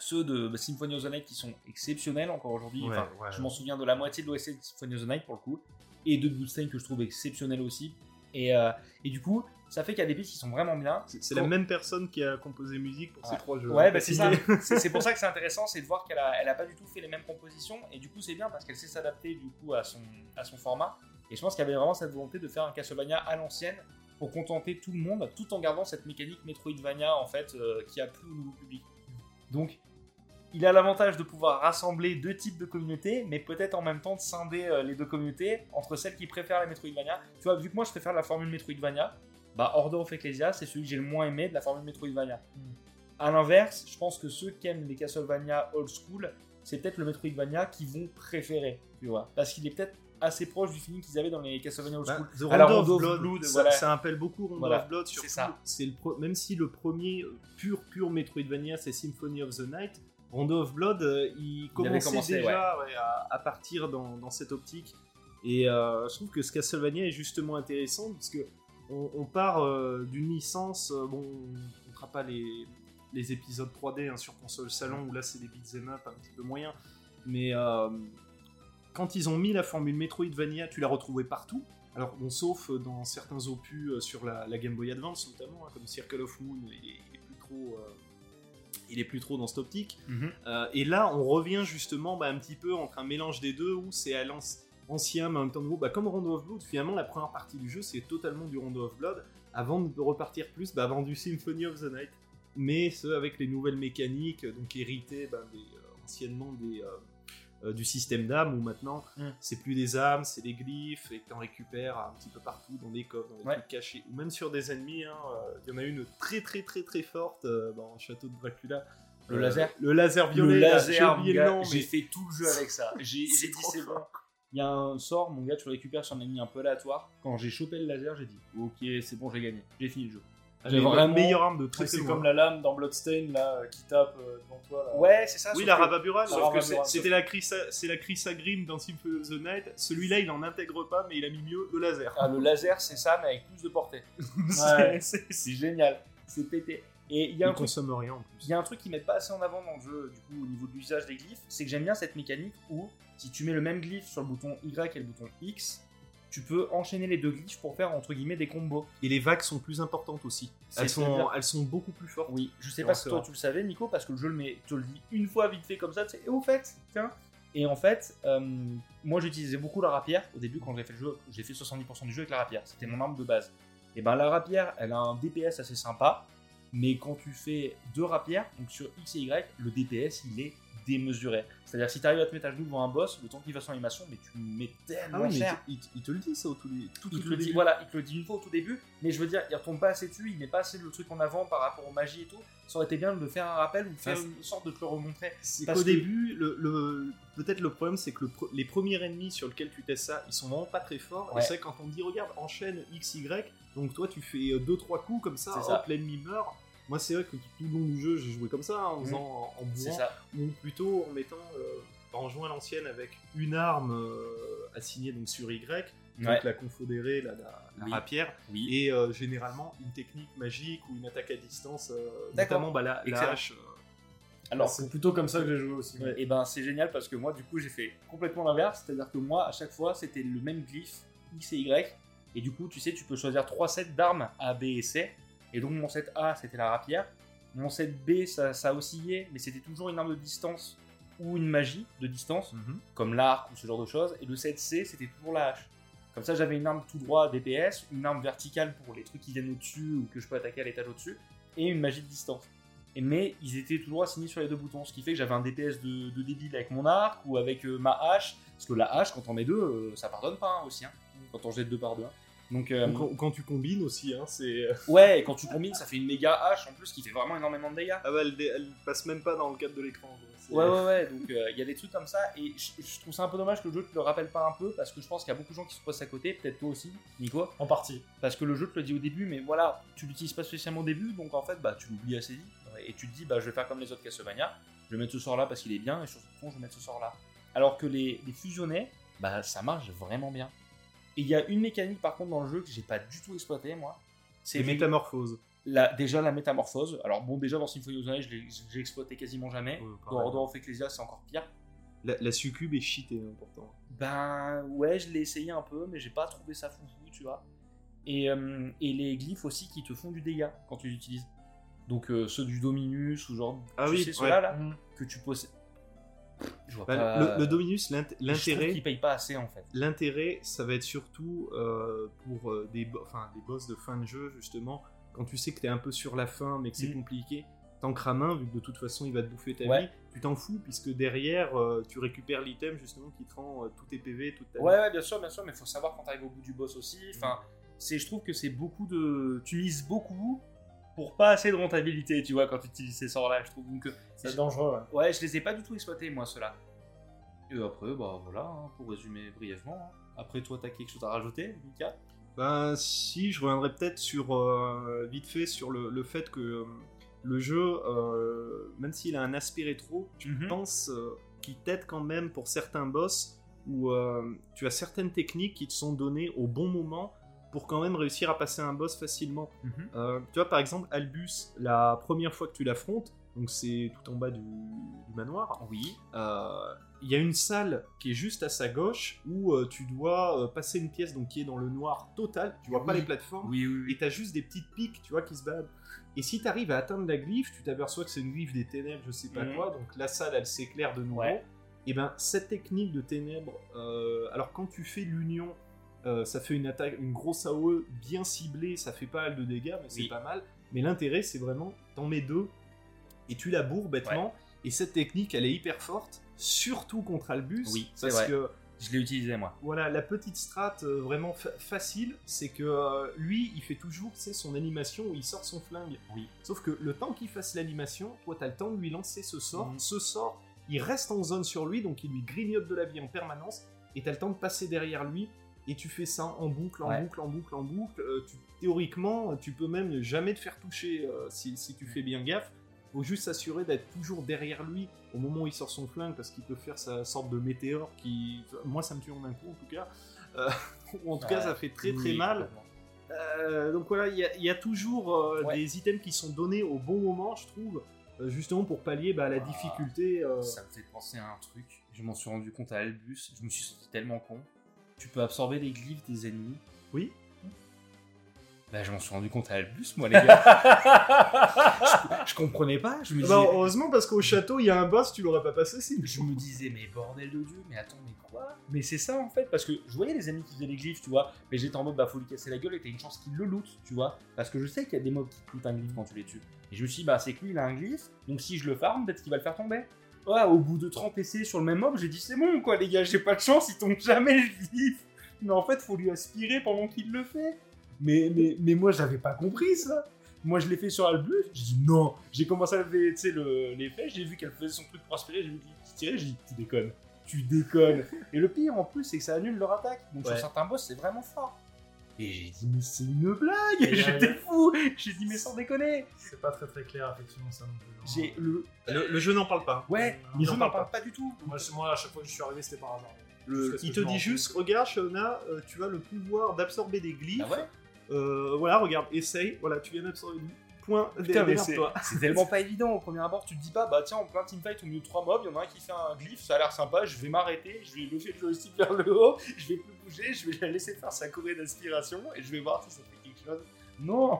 Ceux de bah, Symphony of the Night qui sont exceptionnels encore aujourd'hui. Ouais, Enfin, ouais. Je m'en souviens de la moitié de l'OST de Symphony of the Night pour le coup. Et de Bloodstained que je trouve exceptionnel aussi. Et, euh, et du coup, ça fait qu'il y a des pistes qui sont vraiment bien. C'est la même personne qui a composé musique pour Ouais. ces trois jeux. Ouais, hein, bah ça. c'est pour ça que c'est intéressant, c'est de voir qu'elle a, elle a pas du tout fait les mêmes compositions. Et du coup, c'est bien parce qu'elle sait s'adapter du coup à son, à son format. Et je pense qu'il y avait vraiment cette volonté de faire un Castlevania à l'ancienne pour contenter tout le monde, tout en gardant cette mécanique Metroidvania en fait euh, qui a plu au nouveau public. Donc, il a l'avantage de pouvoir rassembler deux types de communautés, mais peut-être en même temps de scinder euh, les deux communautés entre celles qui préfèrent les Metroidvania. Tu vois, vu que moi je préfère la formule Metroidvania, bah Order of Ecclesia c'est celui que j'ai le moins aimé de la formule Metroidvania. A l'inverse, je pense que ceux qui aiment les Castlevania old school, c'est peut-être le Metroidvania qu'ils vont préférer, tu vois, parce qu'il est peut-être assez proche du feeling qu'ils avaient dans les Castlevania old Bah, school. The À la Rondo of Blood, Blood, ça, voilà. ça appelle beaucoup Rondo Voilà, of Blood. Surtout, ça. c'est le pro- même si le premier pur pur Metroidvania c'est Symphony of the Night, Rondo of Blood, euh, il commençait commencé, déjà ouais, à, à partir dans, dans cette optique. Et euh, je trouve que ce Castlevania est justement intéressant parce que on, on part euh, d'une licence. bon, on ne fera pas les, les épisodes 3D hein, sur console salon où là c'est des beat'em up un petit peu moyens, mais quand ils ont mis la formule Metroidvania, tu la retrouvais partout. Alors, bon, sauf euh, dans certains opus euh, sur la, la Game Boy Advance notamment, hein, comme Circle of Moon, il est, il est plus trop, euh, il est plus trop dans cette optique. Mhm. Euh, et là, on revient justement bah, un petit peu entre un mélange des deux où c'est à l'an- ancien, mais en même temps nouveau. Bah, comme Rondo of Blood, finalement, la première partie du jeu, c'est totalement du Rondo of Blood. Avant de repartir plus, bah, avant du Symphony of the Night. Mais ce avec les nouvelles mécaniques, donc héritées bah, des, euh, anciennement des, euh, euh, du système d'âme, où maintenant, Mm. c'est plus des âmes, c'est des glyphes, et t'en récupères un petit peu partout, dans des coffres, dans des Ouais. trucs cachés, ou même sur des ennemis. hein, euh, Il y en a une très très très très forte euh, dans le château de Dracula. Le laser Le laser violet, le laser, j'ai mais fait tout le jeu avec ça. J'ai dit c'est bon. Il y a un sort, mon gars, tu le récupères sur un ennemi un peu aléatoire. Quand j'ai chopé le laser, j'ai dit ok, c'est bon, j'ai gagné, j'ai fini le jeu. J'ai vraiment- meilleure arme de très C'est comme la lame dans Bloodstain là, euh, qui tape euh, devant toi. Là. Ouais, c'est ça. Oui, la que- Rababura, La sauf que c'était la Chris, c'est la Chris Grim dans Symphony of the Night. Celui-là, il en intègre pas, mais il a mis mieux le laser. Ah, le laser, c'est ça, mais avec plus de portée. Ouais. C'est- génial, c'est pété. Et il y a un truc consomme rien en plus. Il y a un truc qui met pas assez en avant dans le jeu, du coup, au niveau de l'usage des glyphes, c'est que j'aime bien cette mécanique où, si tu mets le même glyphe sur le bouton Y et le bouton X, tu peux enchaîner les deux glyphes pour faire, entre guillemets, des combos. Et les vagues sont plus importantes aussi. Elles sont, elles sont beaucoup plus fortes. Oui, je sais pas si toi tu le savais, Nico, parce que le jeu le met, te le dit une fois vite fait comme ça, tu sais, et au fait, tiens. Et en fait, euh, moi j'utilisais beaucoup la rapière. Au début, quand j'ai fait le jeu, j'ai fait 70% du jeu avec la rapière. C'était mon arme de base. Et ben la rapière, elle a un DPS assez sympa. Mais quand tu fais deux rapières, donc sur X et Y, le DPS il est démesuré. C'est-à-dire si tu arrives à te mettre à genoux devant un boss, le temps qu'il fasse son animation, mais tu mets tellement Ah oui, cher. il, il te le dit ça au tout, tout, Il te le dit, début. voilà, il te le dit une fois au tout début, mais je veux dire, il retombe pas assez dessus, il met pas assez le truc en avant par rapport aux magies et tout. Ça aurait été bien de faire un rappel ou de faire une sorte de te le remontrer. Parce qu'au que- début, le, le- peut-être le problème, c'est que le les premiers ennemis sur lesquels tu testes ça, ils sont vraiment pas très forts. Ouais. Et c'est vrai, quand on te dit, regarde, enchaîne X, Y, donc toi, tu fais 2-3 coups comme ça, hop, l'ennemi meurt. Moi, c'est vrai que tout le long du jeu, j'ai joué comme ça, hein, en Mhm. faisant en, bourrant, ou plutôt en mettant, euh, en jouant à l'ancienne avec une arme euh, assignée donc sur Y, donc Ouais. la confodérée, la, la, rapière, Oui. et euh, généralement une technique magique ou une attaque à distance, euh, notamment bah, la, la hache. euh, Alors, c'est plutôt comme ça que j'ai joué aussi. Ouais. et ben c'est génial parce que moi, du coup, j'ai fait complètement l'inverse. C'est-à-dire que moi, à chaque fois, c'était le même glyphe X et Y. Et du coup, tu sais, tu peux choisir trois sets d'armes A, B et C. Et donc, mon set A, c'était la rapière. Mon set B, ça, ça oscillait, mais c'était toujours une arme de distance ou une magie de distance. Mhm. comme l'arc ou ce genre de choses, et le 7C c'était toujours la hache. Comme ça j'avais une arme tout droit DPS, une arme verticale pour les trucs qui viennent au-dessus ou que je peux attaquer à l'étage au-dessus, et une magie de distance. Et, mais ils étaient toujours assignés sur les deux boutons, ce qui fait que j'avais un DPS de, de débile avec mon arc ou avec euh, ma hache. Parce que la hache, quand on met deux, euh, ça pardonne pas hein, aussi. hein, quand on jette deux par deux. hein. Donc, euh, quand, quand tu combines aussi, hein, c'est. ouais, et quand tu combines, ça fait une méga hache en plus qui fait vraiment énormément de dégâts. Ah bah, elle, elle passe même pas dans le cadre de l'écran. Ouais, ouais, ouais, donc euh, il y a des trucs comme ça, et je, je trouve ça un peu dommage que le jeu te le rappelle pas un peu, parce que je pense qu'il y a beaucoup de gens qui se passent à côté, peut-être toi aussi, Nico, En partie. parce que le jeu te le dit au début, mais voilà, tu l'utilises pas spécialement au début, donc en fait, bah, tu l'oublies assez vite, et tu te dis, bah, je vais faire comme les autres Castlevania, je vais mettre ce sort là parce qu'il est bien, et sur ce bouton, je vais mettre ce sort là. Alors que les, les fusionnés, bah, ça marche vraiment bien. Et il y a une mécanique par contre dans le jeu que j'ai pas du tout exploité, moi. C'est métamorphose. la, déjà la métamorphose. Alors bon, déjà dans Symphony of the Night, je l'ai j'ai exploité quasiment jamais. Ouais, Dans. Order of Ecclesia, c'est encore pire. La, la succube est cheatée, pourtant. Ben ouais, je l'ai essayé un peu, mais j'ai pas trouvé ça foufou, tu vois. Et, euh, et les glyphes aussi qui te font du dégât quand tu les utilises. Donc euh, ceux du Dominus ou genre, Ah tu oui, sais, ceux-là ouais. là, Mm. que tu possèdes. Je vois Bah, pas. le, le Dominus, l'intérêt, qu'ils payent pas assez en fait. l'intérêt, ça va être surtout euh, pour euh, des, bo- des boss de fin de jeu, justement. Quand tu sais que t'es un peu sur la fin, mais que c'est Mm. compliqué, t'ancres à main, vu que de toute façon il va te bouffer ta Ouais. vie, tu t'en fous, puisque derrière, euh, tu récupères l'item, justement, qui te rend euh, tous tes PV, toute ta vie. Ouais, ouais, bien sûr, bien sûr, mais faut savoir quand t'arrives au bout du boss aussi. Enfin, c'est, je trouve que c'est beaucoup de. Tu mises beaucoup pour pas assez de rentabilité, tu vois, quand tu utilises ces sorts-là, je trouve. Donc, euh, C'est dangereux, ouais. Ouais, je les ai pas du tout exploités, moi, ceux-là. Et après, bah voilà, hein, pour résumer brièvement. hein. Après, toi, t'as quelque chose à rajouter, Mika Ben si, je reviendrai peut-être sur euh, vite fait sur le, le fait que euh, le jeu, euh, même s'il a un aspect rétro, tu Mhm. penses euh, qu'il t'aide quand même pour certains boss où euh, tu as certaines techniques qui te sont données au bon moment pour quand même réussir à passer un boss facilement. Euh, tu vois par exemple Albus, la première fois que tu l'affrontes, donc c'est tout en bas du, du manoir. Oui. Euh, il y a une salle qui est juste à sa gauche où euh, tu dois passer une pièce donc qui est dans le noir total. Tu vois pas les plateformes Oui, oui, et t'as juste des petites piques, tu vois, qui se baladent. Et si t'arrives à atteindre la glyphe, tu t'aperçois que c'est une glyphe des ténèbres, je sais pas Mhm. quoi. Donc la salle, elle s'éclaire de nouveau. Ouais. Et ben cette technique de ténèbres, alors quand tu fais l'union, euh, ça fait une attaque, une grosse AOE bien ciblée, ça fait pas mal de dégâts, mais c'est Oui. pas mal. Mais l'intérêt, c'est vraiment t'en mets deux et tu la bourres bêtement. Et cette technique, elle est hyper forte, surtout contre Albus. Oui, c'est parce vrai. que Je l'ai utilisé, moi. voilà, la petite strat euh, vraiment fa- facile, c'est que euh, lui, il fait toujours sais, son animation où il sort son flingue. Oui. Sauf que le temps qu'il fasse l'animation, toi, t'as le temps de lui lancer ce sort. Mhm. Ce sort, il reste en zone sur lui, donc il lui grignote de la vie en permanence, et t'as le temps de passer derrière lui, et tu fais ça en boucle, en Ouais. boucle, en boucle, en boucle. Euh, tu- théoriquement, tu peux même jamais te faire toucher euh, si, si tu fais bien gaffe. Faut juste s'assurer d'être toujours derrière lui au moment où il sort son flingue parce qu'il peut faire sa sorte de météore qui. Moi, ça me tue en un coup en tout cas. Euh, en tout cas, ça fait très très Oui, mal. Euh, donc voilà, il y, a- il y a toujours Ouais. des items qui sont donnés au bon moment, je trouve, justement pour pallier bah, à la Ah. difficulté. Ça me fait penser à un truc. Je m'en suis rendu compte à Albus. Je me suis senti tellement con. Tu peux absorber les glyphes des ennemis. Oui. Bah, je m'en suis rendu compte à Albus, moi, les gars. je, je comprenais pas. Je me disais, Bah, heureusement, parce qu'au château, il y a un boss, tu l'aurais pas passé si. je me disais, mais bordel de Dieu, mais attends, mais quoi? Mais c'est ça en fait, parce que je voyais les ennemis qui faisaient les glyphes, tu vois, mais j'étais en mode, bah faut lui casser la gueule et t'as une chance qu'il le loot, tu vois, parce que je sais qu'il y a des mobs qui te lootent un glyphe quand tu les tues. Et je me suis dit, bah c'est que lui il a un glyphe, donc si je le farm, peut-être qu'il va le faire tomber. Ouais, au bout de 30 essais sur le même mob, j'ai dit, c'est bon quoi, les gars, j'ai pas de chance, il tombe jamais le glyphe. Mais en fait, faut lui aspirer pendant qu'il le fait. Mais, mais, mais moi, j'avais pas compris ça. Moi, je l'ai fait sur Albus. J'ai dit non. J'ai commencé à lever tu sais, le- l'effet. J'ai vu qu'elle faisait son truc pour aspirer. J'ai vu qu'il tirait. J'ai dit tu déconnes. Tu déconnes. Et le pire en plus, c'est que ça annule leur attaque. Donc Ouais. sur certains boss, c'est vraiment fort. Et j'ai dit mais c'est une blague. J'étais fou. J'ai dit mais sans déconner. C'est pas très très clair, effectivement, ça non plus. J'ai le. Le, le jeu n'en parle pas. Ouais. Non, Le jeu n'en parle pas du tout. Moi, moi, à chaque fois que je suis arrivé, c'était par hasard. Le- il te dit juste, regarde, Shona, euh, tu as le pouvoir d'absorber des glyphes. Ah ouais. Euh, voilà, regarde, essaye. Voilà, tu viens d'absorber des Point, c'est tellement pas évident au premier abord. Tu te dis pas, bah tiens, en plein teamfight, au milieu de trois mobs, il y en a un qui fait un glyphe, ça a l'air sympa, je vais m'arrêter, je vais lever le joystick vers le haut, je vais plus bouger, je vais la laisser faire sa corée d'aspiration et je vais voir si ça fait quelque chose. Non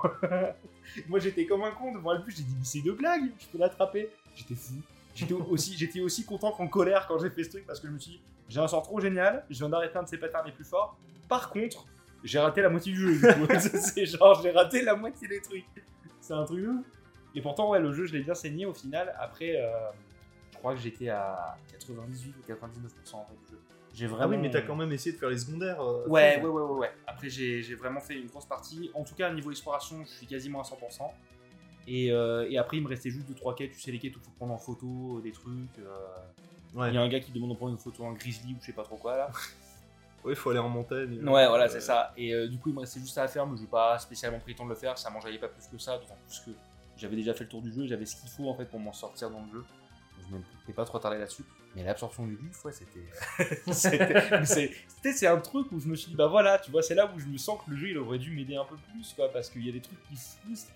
Moi j'étais comme un con devant le but, j'ai dit, mais c'est une blague, je peux l'attraper. J'étais fou. J'étais aussi, j'étais aussi content qu'en colère quand j'ai fait ce truc parce que je me suis dit, j'ai un sort trop génial, je viens d'arrêter un de ses patterns les plus forts. Par contre, j'ai raté la moitié du jeu. c'est genre, j'ai raté la moitié des trucs. C'est un truc de. Et pourtant, ouais, le jeu, je l'ai bien saigné au final. Après, euh, je crois que j'étais à 98 ou 99% en vrai du jeu. J'ai vraiment. Ah oui, mais t'as quand même essayé de faire les secondaires. euh, Ouais, ouais, ouais, ouais, ouais. Après, j'ai vraiment fait une grosse partie. En tout cas, niveau exploration, je suis quasiment à 100%. Et, euh, et après, il me restait juste 2-3 quêtes. Tu sais, les quêtes où il faut prendre en photo, des trucs. euh, Ouais. Il y a un gars qui demande de prendre une photo en grizzly ou je sais pas trop quoi là. Ouais, faut aller en montagne. Ouais, voilà, Euh, c'est ça. Et euh, du coup, il me restait juste ça à faire, mais je n'ai pas spécialement pris le temps de le faire. Ça m'enjaillait pas plus que ça, d'autant plus que j'avais déjà fait le tour du jeu, j'avais ce qu'il faut en fait pour m'en sortir dans le jeu. M'étais pas trop tardé là-dessus. Mais l'absorption du glyphe, ouais, c'était. c'est- un truc où je me suis dit, bah voilà, tu vois, c'est là où je me sens que le jeu il aurait dû m'aider un peu plus, quoi, parce qu'il y a des trucs qui frustrent.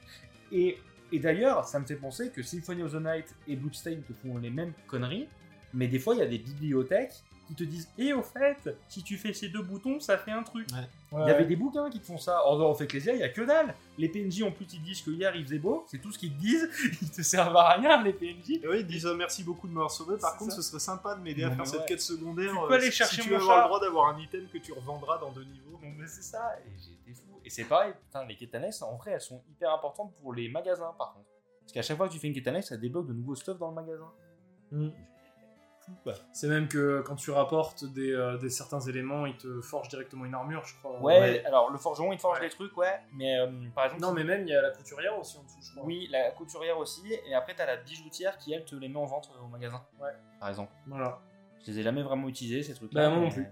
Et, et d'ailleurs, ça me fait penser que Symphony of the Night et Bloodstained te font les mêmes conneries, mais des fois, il y a des bibliothèques qui te disent, et au fait, si tu fais ces deux boutons, ça fait un truc. Il y avait des bouquins qui te font ça. En dehors, en Ecclesia, il y a que dalle. Les PNJ, en plus, ils disent que hier il faisait beau. C'est tout ce qu'ils te disent. Ils te servent à rien, les PNJ. Et oui, ils disent euh, merci beaucoup de m'avoir sauvé. Par contre, ça. ce serait sympa de m'aider à Non, faire cette quête secondaire. Tu euh, peux aller si- chercher si tu mon avoir le droit d'avoir un item que tu revendras dans deux niveaux. Donc, mais c'est ça. Et j'étais fou. Et c'est pareil, putain, les quêtes annexes, en vrai, elles sont hyper importantes pour les magasins, par contre. Parce qu'à chaque fois que tu fais une quête annexe, ça débloque de nouveaux stuff dans le magasin. Fou, C'est même que quand tu rapportes des, euh, des certains éléments, ils te forgent directement une armure, je crois. Ouais, Ouais. alors le forgeron, il te forge Ouais. des trucs, ouais. Mais euh, par exemple, Non, mais même il y a la couturière aussi en dessous, je crois. oui, la couturière aussi. Et après, t'as la bijoutière qui, elle, te les met en vente au magasin. Ouais. Par exemple. Voilà. Je les ai jamais vraiment utilisés, ces trucs-là. Bah, moi non plus.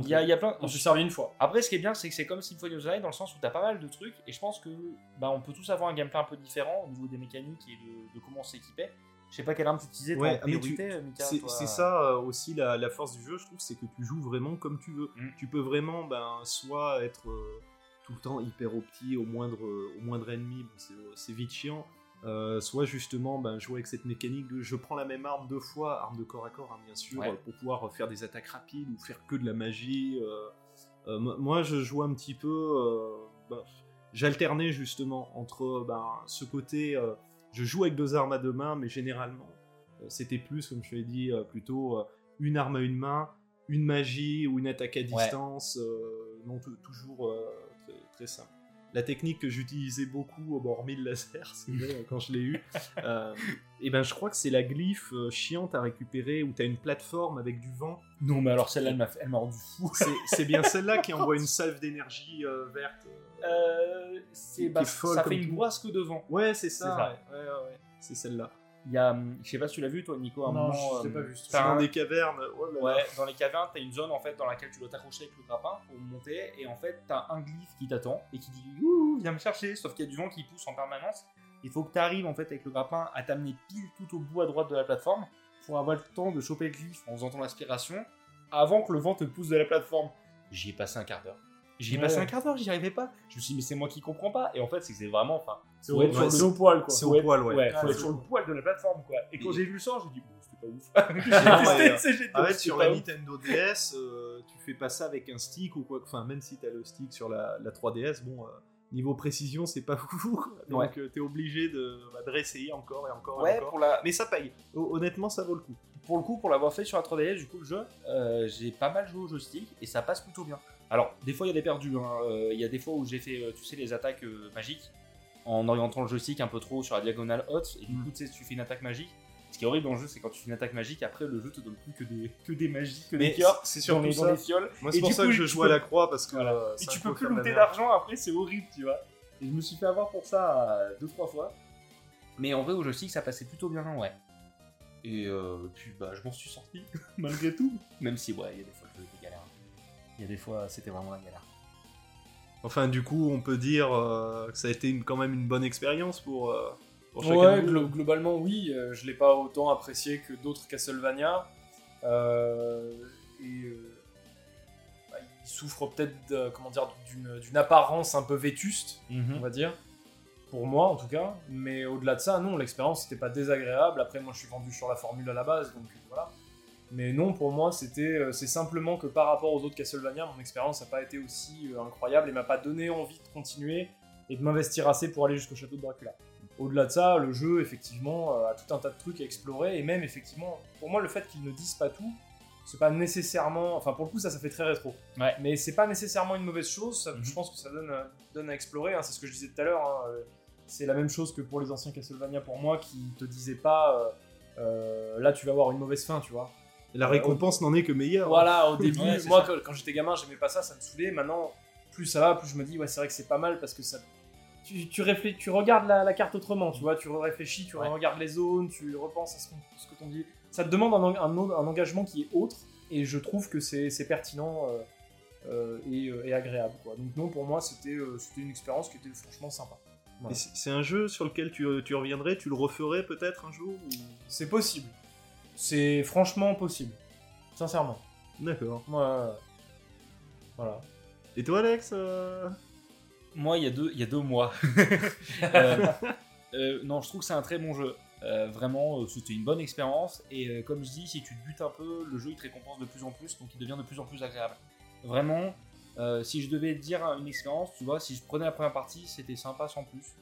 Il y, a, il y a plein. J'en suis servi une fois. Après, ce qui est bien, c'est que c'est comme Symphony of the Night dans le sens où t'as pas mal de trucs, et je pense que bah, on peut tous avoir un gameplay un peu différent au niveau des mécaniques et de, de comment on s'équipait. Je sais pas quelle arme tu utilisais Ouais, en mais tu- priorité, Mika, C'est toi c'est ça euh, aussi la, la force du jeu, je trouve, c'est que tu joues vraiment comme tu veux. Mm. Tu peux vraiment ben, soit être euh, tout le temps hyper opti au moindre, au moindre ennemi, bon, c'est- vite chiant, euh, soit justement ben, jouer avec cette mécanique de je prends la même arme deux fois, arme de corps à corps hein, bien sûr, Ouais. euh, pour pouvoir faire des attaques rapides ou faire que de la magie. euh. Euh, mo- moi je joue un petit peu, euh, ben, j'alternais justement entre ben, ce côté, euh, je joue avec deux armes à deux mains, mais généralement euh, c'était plus, comme je l'ai dit, euh, plutôt euh, une arme à une main, une magie ou une attaque à distance, non tou- toujours très, très simple. La technique que j'utilisais beaucoup, euh, bon, hormis le laser, c'est vrai, euh, quand je l'ai eu, euh, et ben je crois que c'est la glyphe chiante à récupérer où tu as une plateforme avec du vent. Non, mais alors celle-là, elle m'a rendu fou. C'est c'est bien celle-là qui envoie une salve d'énergie euh, verte. euh. C'est- bah, ça fait une tout. boisque devant. Ouais, c'est C'est ça. ça. ouais, ouais, ouais, ouais. C'est celle-là. Il y a, hum, je sais pas si tu l'as vu toi, Nico, à un Non, moment. je l'ai euh, pas vu. Dans un- des cavernes. oh là là. Ouais, dans les cavernes, t'as une zone en fait dans laquelle tu dois t'accrocher avec le grappin pour monter, et en fait t'as un glyphe qui t'attend et qui dit Ouh, viens me chercher, sauf qu'il y a du vent qui pousse en permanence. Il faut que tu arrives en fait avec le grappin à t'amener pile tout au bout à droite de la plateforme pour avoir le temps de choper le glyphe en faisant ton aspiration avant que le vent te pousse de la plateforme. J'y ai passé un quart d'heure. J'y ai Ouais. passé un quart d'heure, j'y arrivais pas. Je me suis dit, mais c'est moi qui comprends pas. Et en fait, c'est que c'est vraiment. Enfin, C'est au, le- poil, quoi. c'est au poil, ouais. Ouais, Ah, faut être sur le poil de la plateforme, quoi. Et quand Et- j'ai vu le sang, j'ai dit, bon, c'était pas ouf. j'ai testé, j'ai En fait, sur la. Nintendo DS, euh, tu fais pas ça avec un stick ou quoi. Enfin, même si t'as le stick sur la, la 3DS, bon, euh, niveau précision, c'est pas fou. Donc, euh, t'es obligé de, bah, de réessayer encore et encore et Ouais, encore. pour la, Mais ça paye. Ho- Honnêtement, ça vaut le coup. pour le coup, pour l'avoir fait sur la 3DS, du coup, le jeu, euh, j'ai pas mal joué au joystick et ça passe plutôt bien. Alors, des fois, il y a des perdus. hein. Euh, Il y a des fois où j'ai fait, euh, tu sais, les attaques euh, magiques en orientant le joystick un peu trop sur la diagonale haute. Et du Mm. coup, tu sais, tu fais une attaque magique. Ce qui est horrible dans le jeu, c'est quand tu fais une attaque magique, après, le jeu te donne plus que des, que des magies, que des cœurs c'est les, dans les fioles. Moi, c'est pour ça coup, que je joue peux- à la croix parce que. Voilà. Et tu peux peu plus looter d'argent après, c'est horrible, tu vois. Et je me suis fait avoir pour ça deux trois fois. Mais en vrai, au joystick, ça passait plutôt bien, ouais. Et puis, bah, je m'en suis sorti, malgré tout. Même si, ouais, il y a des fois. Il y a des fois, c'était vraiment la galère. Enfin, du coup, on peut dire euh, que ça a été une- quand même une bonne expérience pour, euh, pour chacun Ouais, glo- globalement, oui. euh, je l'ai pas autant apprécié que d'autres Castlevania. Euh, et euh, bah, il souffre peut-être de- comment dire d'une apparence un peu vétuste, on va dire. Pour moi, en tout cas. Mais au-delà de ça, non, l'expérience n'était pas désagréable. Après, moi, je suis vendu sur la formule à la base, donc voilà. Mais non, pour moi, c'était, euh, c'est simplement que par rapport aux autres Castlevania, mon expérience n'a pas été aussi euh, incroyable et m'a pas donné envie de continuer et de m'investir assez pour aller jusqu'au château de Dracula. Au-delà de ça, le jeu, effectivement, euh, a tout un tas de trucs à explorer, et même, effectivement, pour moi, le fait qu'ils ne disent pas tout, c'est pas nécessairement... Enfin, pour le coup, ça, ça fait très rétro. Ouais. Mais c'est pas nécessairement une mauvaise chose, ça- Mhm. je pense que ça donne, donne à explorer, hein, c'est ce que je disais tout à l'heure, hein, c'est la même chose que pour les anciens Castlevania pour moi qui te disaient pas euh, euh, là tu vas avoir une mauvaise fin, tu vois. La récompense n'en est que meilleure. Voilà, au début, Ouais, moi ça. quand, j'étais gamin, j'aimais pas ça, ça me saoulait. Maintenant, plus ça va, plus je me dis, ouais, c'est vrai que c'est pas mal parce que ça. Tu, tu, tu regardes la, la carte autrement, tu vois, tu réfléchis, tu Ouais. regardes les zones, tu repenses à ce, que t'on dit. Ça te demande un, un, un engagement qui est autre, et je trouve que c'est c'est pertinent euh, euh, et, euh, et agréable. Quoi. Donc, non, pour moi, c'était euh, c'était une expérience qui était franchement sympa. Voilà. C'est c'est un jeu sur lequel tu, tu reviendrais, tu le referais peut-être un jour ou- C'est possible. C'est franchement possible. Sincèrement. D'accord. Moi, voilà. Et toi, Alex euh, Moi, il y a deux, il y a deux mois. Euh, euh, non, je trouve que c'est un très bon jeu. Euh, vraiment, euh, c'était une bonne expérience. Et euh, comme je dis, si tu te butes un peu, le jeu il te récompense de plus en plus, donc il devient de plus en plus agréable. Vraiment, euh, si je devais dire une expérience, tu vois, si je prenais la première partie, c'était sympa sans plus.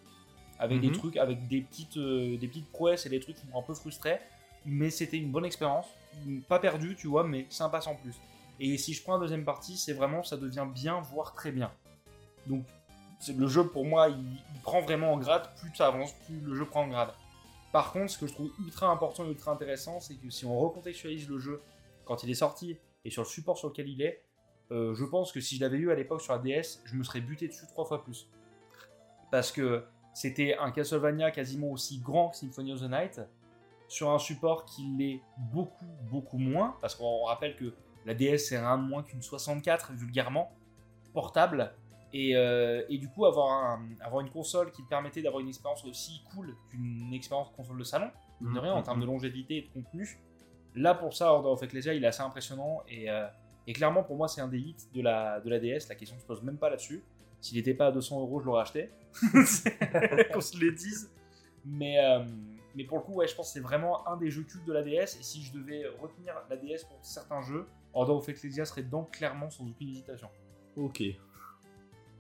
Avec des Mhm. trucs, avec des petites, euh, des petites prouesses et des trucs qui m'ont un peu frustré. Mais c'était une bonne expérience. Pas perdue, tu vois, mais sympa sans plus. Et si je prends la deuxième partie, c'est vraiment, ça devient bien, voire très bien. Donc, le jeu pour moi, il, il prend vraiment en grade. Plus ça avance, plus le jeu prend en grade. Par contre, ce que je trouve ultra important et ultra intéressant, c'est que si on recontextualise le jeu quand il est sorti et sur le support sur lequel il est, euh, je pense que si je l'avais eu à l'époque sur la DS, je me serais buté dessus trois fois plus. Parce que c'était un Castlevania quasiment aussi grand que Symphony of the Night, sur un support qui l'est beaucoup, beaucoup moins, parce qu'on rappelle que la DS c'est rien de moins qu'une 64 vulgairement, portable, et, euh, et du coup avoir, un- avoir une console qui te permettait d'avoir une expérience aussi cool qu'une expérience console de salon, de rien, en termes de longévité et de contenu. Là pour ça, Order of Ecclesia il est assez impressionnant, et, euh, et clairement pour moi c'est un des hits de la, de la DS, la question se pose même pas là-dessus. S'il n'était pas à 200 euros, je l'aurais acheté. Qu'on se le dise. Mais, euh, mais pour le coup, ouais, je pense que c'est vraiment un des jeux cultes de la DS. Et si je devais retenir la DS pour certains jeux, Order of Ecclesia serait dedans clairement sans aucune hésitation. Ok.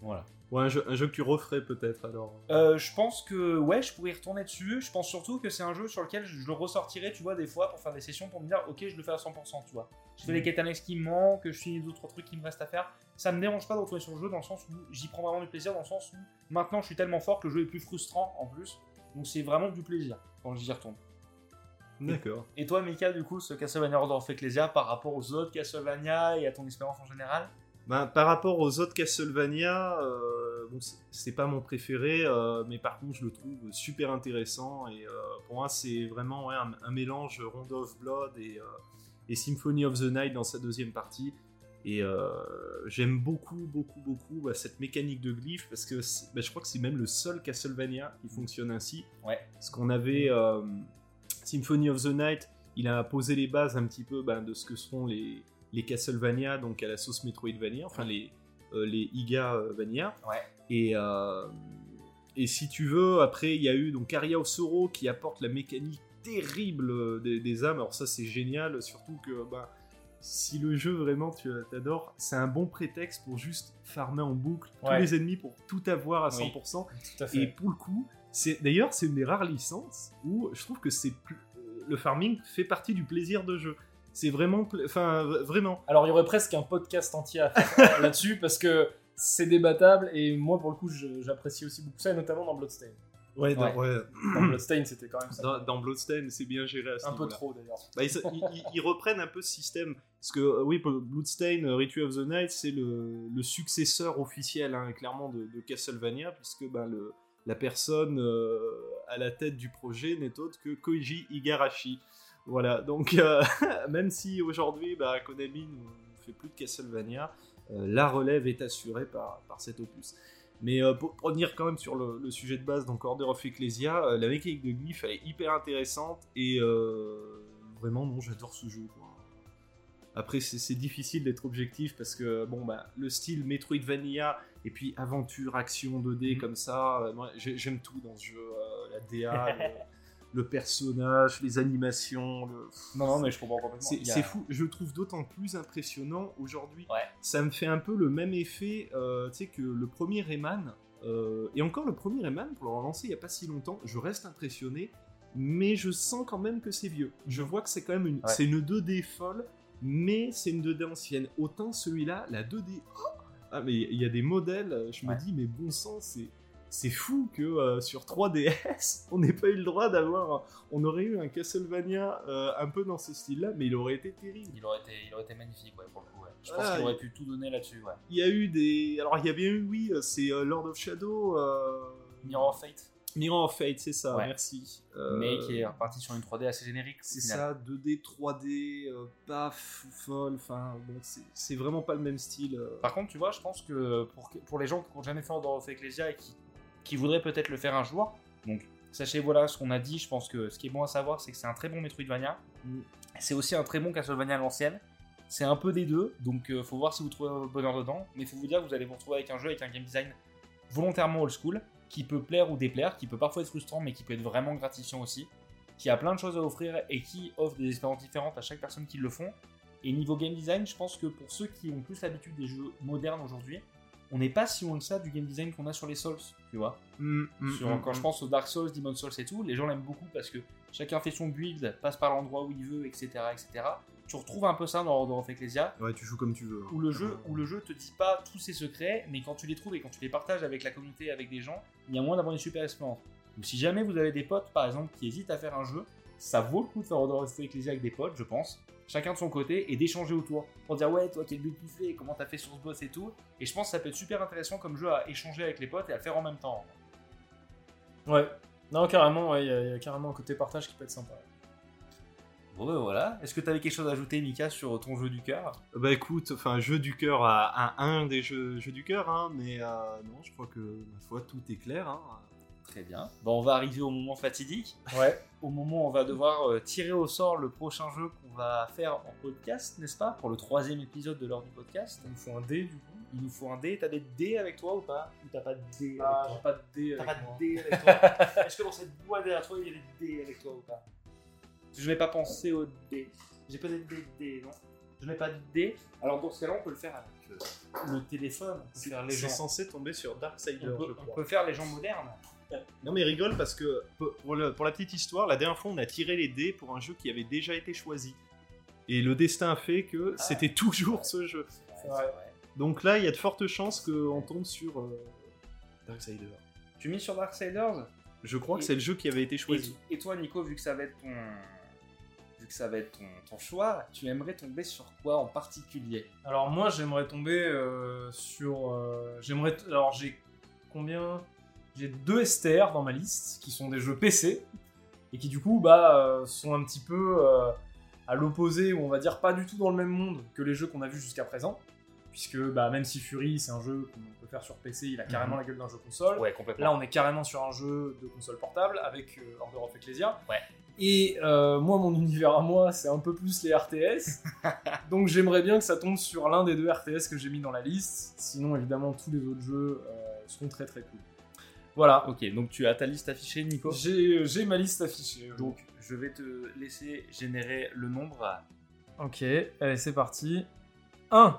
Voilà. Ouais, un jeu, un jeu que tu referais peut-être alors. Euh, je pense que ouais, je pourrais y retourner dessus. Je pense surtout que c'est un jeu sur lequel je le ressortirais, tu vois, des fois pour faire des sessions pour me dire, ok, je le fais à 100%, tu vois. Je fais les quêtes annexes qui me manquent, je finis d'autres trucs qui me restent à faire. Ça me dérange pas de retourner sur le jeu dans le sens où j'y prends vraiment du plaisir, dans le sens où maintenant je suis tellement fort que le jeu est plus frustrant en plus. Donc c'est vraiment du plaisir quand j'y retourne. D'accord. Et toi, Mika, du coup, ce Castlevania Order of Ecclesia par rapport aux autres Castlevania et à ton expérience en général? Ben, par rapport aux autres Castlevania, euh, bon, c'est- pas mon préféré, euh, mais par contre je le trouve super intéressant et euh, pour moi c'est vraiment ouais, un, un mélange Rondo of Blood et, et Symphony of the Night dans sa deuxième partie. Et euh, j'aime beaucoup, beaucoup, beaucoup bah, cette mécanique de glyphe parce que bah, je crois que c'est même le seul Castlevania qui fonctionne ainsi. Ouais. Parce qu'on avait euh, Symphony of the Night, il a posé les bases un petit peu bah, de ce que seront les, les Castlevania, donc à la sauce Metroidvania, enfin les, euh, les Iga Vania. Ouais. Et, euh, et si tu veux, après il y a eu donc Aria of Sorrow qui apporte la mécanique terrible des, des âmes. Alors ça c'est génial, surtout que bah, si le jeu vraiment tu t'adores, c'est un bon prétexte pour juste farmer en boucle Ouais. tous les ennemis pour tout avoir à Oui. 100%. Tout à fait. Et pour le coup, c'est d'ailleurs c'est une des rares licences où je trouve que c'est euh, le farming fait partie du plaisir de jeu. C'est vraiment, enfin vraiment. Alors, il y aurait presque un podcast entier euh, là-dessus parce que c'est débattable et moi, pour le coup, j'apprécie aussi beaucoup ça, et notamment dans Bloodstain. Ouais, dans- Dans Bloodstain, c'était quand même ça. Dans, dans Bloodstain, c'est bien géré à ce un peu trop d'ailleurs. Bah, ils, ils- ils- ils reprennent un peu ce système. Parce que, euh, oui, pour Bloodstain, euh, Ritual of the Night, c'est le, le successeur officiel, hein, clairement, de, de Castlevania, puisque ben, le, la personne euh, à la tête du projet n'est autre que Koji Igarashi. Voilà, donc, euh, même si aujourd'hui, bah, Konami ne fait plus de Castlevania, euh, la relève est assurée par, par cet opus. Mais euh, pour, revenir quand même sur le, le sujet de base, donc Order of Ecclesia, euh, la mécanique de glyph elle est hyper intéressante et euh, vraiment non j'adore ce jeu. quoi. Après c'est difficile d'être objectif parce que bon bah le style Metroidvania et puis aventure action 2D Mhm. comme ça, moi j'aime tout dans ce jeu, la DA, le, le personnage, les animations, le... Non, non, mais je comprends complètement. C'est a- fou, je le trouve d'autant plus impressionnant aujourd'hui. Ouais. Ça me fait un peu le même effet euh, tu sais, que le premier Rayman. euh, et encore le premier Rayman, pour le relancer il n'y a pas si longtemps, je reste impressionné, mais je sens quand même que c'est vieux. Je vois que c'est quand même une, Ouais. c'est une 2D folle, mais c'est une 2D ancienne. Autant celui-là, la 2D. oh ah, mais il y a des modèles, je me dis, mais bon sang, c'est. C'est fou que euh, sur 3DS, on n'ait pas eu le droit d'avoir. On aurait eu un Castlevania euh, un peu dans ce style-là, mais il aurait été terrible. Il aurait été, il aurait été magnifique, ouais, pour le coup. ouais. Je pense Ah, qu'il aurait pu tout donner là-dessus, ouais. Il y a eu des. Alors, il y a bien eu, oui, euh, c'est Lord of Shadow. Mirror of Fate, Mirror of Fate, c'est ça, Ouais. merci. Euh, mais qui est reparti sur une 3D assez générique. C'est ça, 2D, 3D, euh, pas fou folle, enfin, bon, c'est- vraiment pas le même style. euh. Par contre, tu vois, je pense que pour, pour les gens qui n'ont jamais fait Order of Ecclesia et qui, qui voudraient peut-être le faire un jour, donc sachez voilà ce qu'on a dit. Je pense que ce qui est bon à savoir, c'est que c'est un très bon Metroidvania. Mm. C'est aussi un très bon Castlevania à l'ancienne. C'est un peu des deux, donc euh, faut voir si vous trouvez votre bonheur dedans. Mais faut vous dire que vous allez vous retrouver avec un jeu avec un game design volontairement old school, qui peut plaire ou déplaire, qui peut parfois être frustrant, mais qui peut être vraiment gratifiant aussi, qui a plein de choses à offrir et qui offre des expériences différentes à chaque personne qui le font. Et niveau game design, je pense que pour ceux qui ont plus l'habitude des jeux modernes aujourd'hui, on n'est pas si loin de ça du game design qu'on a sur les Souls, tu vois. Mm, mm, Sur- mm, quand mm. je pense aux Dark Souls, Demon Souls et tout, les gens l'aiment beaucoup parce que chacun fait son build, passe par l'endroit où il veut, etc., etc. Tu retrouves un peu ça dans Order of Ecclesia, Ouais, tu joues comme tu veux. hein. où le jeu, où le jeu te dit pas tous ses secrets, mais quand tu les trouves et quand tu les partages avec la communauté, avec des gens, il y a moyen d'avoir une super expérience. Donc si jamais vous avez des potes, par exemple, qui hésitent à faire un jeu, ça vaut le coup de faire Order of Ecclesia avec des potes, je pense, chacun de son côté, et d'échanger autour, pour dire ouais, toi quel build tu fais, comment t'as fait sur ce boss et tout. Et je pense que ça peut être super intéressant comme jeu à échanger avec les potes et à le faire en même temps. Ouais. Non, carrément, ouais, il y, y a carrément un côté partage qui peut être sympa. Bon ben voilà, est-ce que t'avais quelque chose à ajouter Mika sur ton jeu du cœur? Bah écoute, enfin, jeu du cœur à, à un des jeux, jeux du cœur, hein, mais euh, non, je crois que, ma foi, tout est clair. Hein. Très bien. Bon, on va arriver au moment fatidique. Ouais. Au moment où on va devoir euh, tirer au sort le prochain jeu qu'on va faire en podcast, n'est-ce pas? Pour le troisième épisode de l'heure du podcast. Il nous faut un dé, du coup. Il nous faut un dé. T'as des dés avec toi ou pas? Ou t'as pas de dés Ah, j'ai pas de dé T'as avec pas de dés avec toi? Est-ce que dans cette boîte derrière toi, il y a des dés avec toi ou pas? Je n'ai pas pensé aux dés. J'ai peut-être des dés, non Je n'ai pas de dés. Alors dans ce cas-là, on peut le faire avec euh, le téléphone. On peut C'est censé tomber sur Darksider, On peut, je on peut faire les gens modernes. Non mais rigole parce que pour, pour le- pour la petite histoire, la dernière fois on a tiré les dés pour un jeu qui avait déjà été choisi. Et le destin a fait que Ah. c'était toujours ce jeu. Vrai. Donc là, il y a de fortes chances qu'on tombe sur euh, Darksider. Tu mis sur Darksiders Je crois que c'est le jeu qui avait été choisi. et toi, Nico, vu que ça va être ton, vu que ça va être ton, ton choix, tu aimerais tomber sur quoi en particulier? Alors moi j'aimerais tomber euh, sur... euh, j'aimerais... Alors j'ai combien? J'ai deux STR dans ma liste qui sont des jeux PC et qui du coup bah, euh, sont un petit peu euh, à l'opposé ou on va dire pas du tout dans le même monde que les jeux qu'on a vus jusqu'à présent. Puisque bah, même si Fury c'est un jeu qu'on peut faire sur PC, il a carrément la gueule d'un jeu console. Ouais, complètement. Là, on est carrément sur un jeu de console portable avec euh, Order of Ecclesia. Ouais. Et euh, moi, mon univers à moi, c'est un peu plus les RTS. Donc, j'aimerais bien que ça tombe sur l'un des deux RTS que j'ai mis dans la liste. Sinon, évidemment, tous les autres jeux seront très très cool. Voilà. Ok, donc tu as ta liste affichée, Nico. J'ai j'ai ma liste affichée. Donc, je vais te laisser générer le nombre. Ok, allez, c'est parti. 1.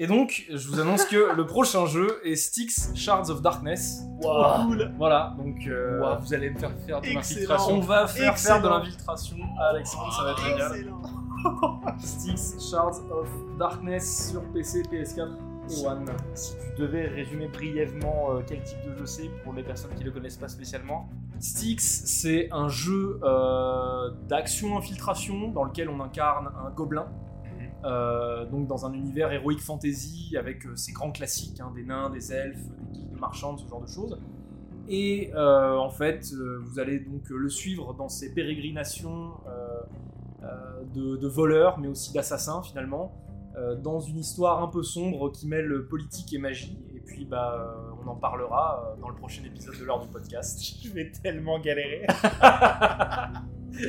Et donc, je vous annonce que le prochain jeu est Styx Shards of Darkness. Wow. cool Voilà, donc euh, Wow, vous allez me faire faire de Excellent. l'infiltration. on va faire Excellent. faire de l'infiltration à Alexandre, ça va être génial. Excellent. Styx Shards of Darkness sur PC, PS4 et One. Si tu devais résumer brièvement euh, quel type de jeu c'est pour les personnes qui le connaissent pas spécialement. Styx, c'est un jeu euh, d'action-infiltration dans lequel on incarne un gobelin. Euh, donc dans un univers héroïque fantasy avec ces grands classiques, hein, des nains, des elfes, des guildes marchandes, ce genre de choses. Et en fait, vous allez donc le suivre dans ses pérégrinations de, de voleurs, mais aussi d'assassins finalement, dans une histoire un peu sombre qui mêle politique et magie. Et puis, bah, euh, on en parlera euh, dans le prochain épisode de l'heure du podcast. Je vais tellement galérer.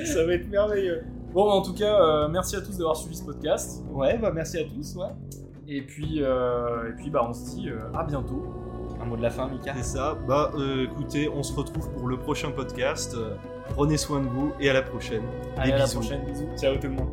Ça va être merveilleux. Bon, en tout cas, euh, merci à tous d'avoir suivi ce podcast. Ouais, bah merci à tous. Ouais. Et puis, euh, et puis bah, on se dit euh, à bientôt. Un mot de la fin, Mika. C'est ça. Bah euh, écoutez, on se retrouve pour le prochain podcast. Euh, Prenez soin de vous et à la prochaine. Allez, Des à la prochaine, bisous. Ciao tout le monde.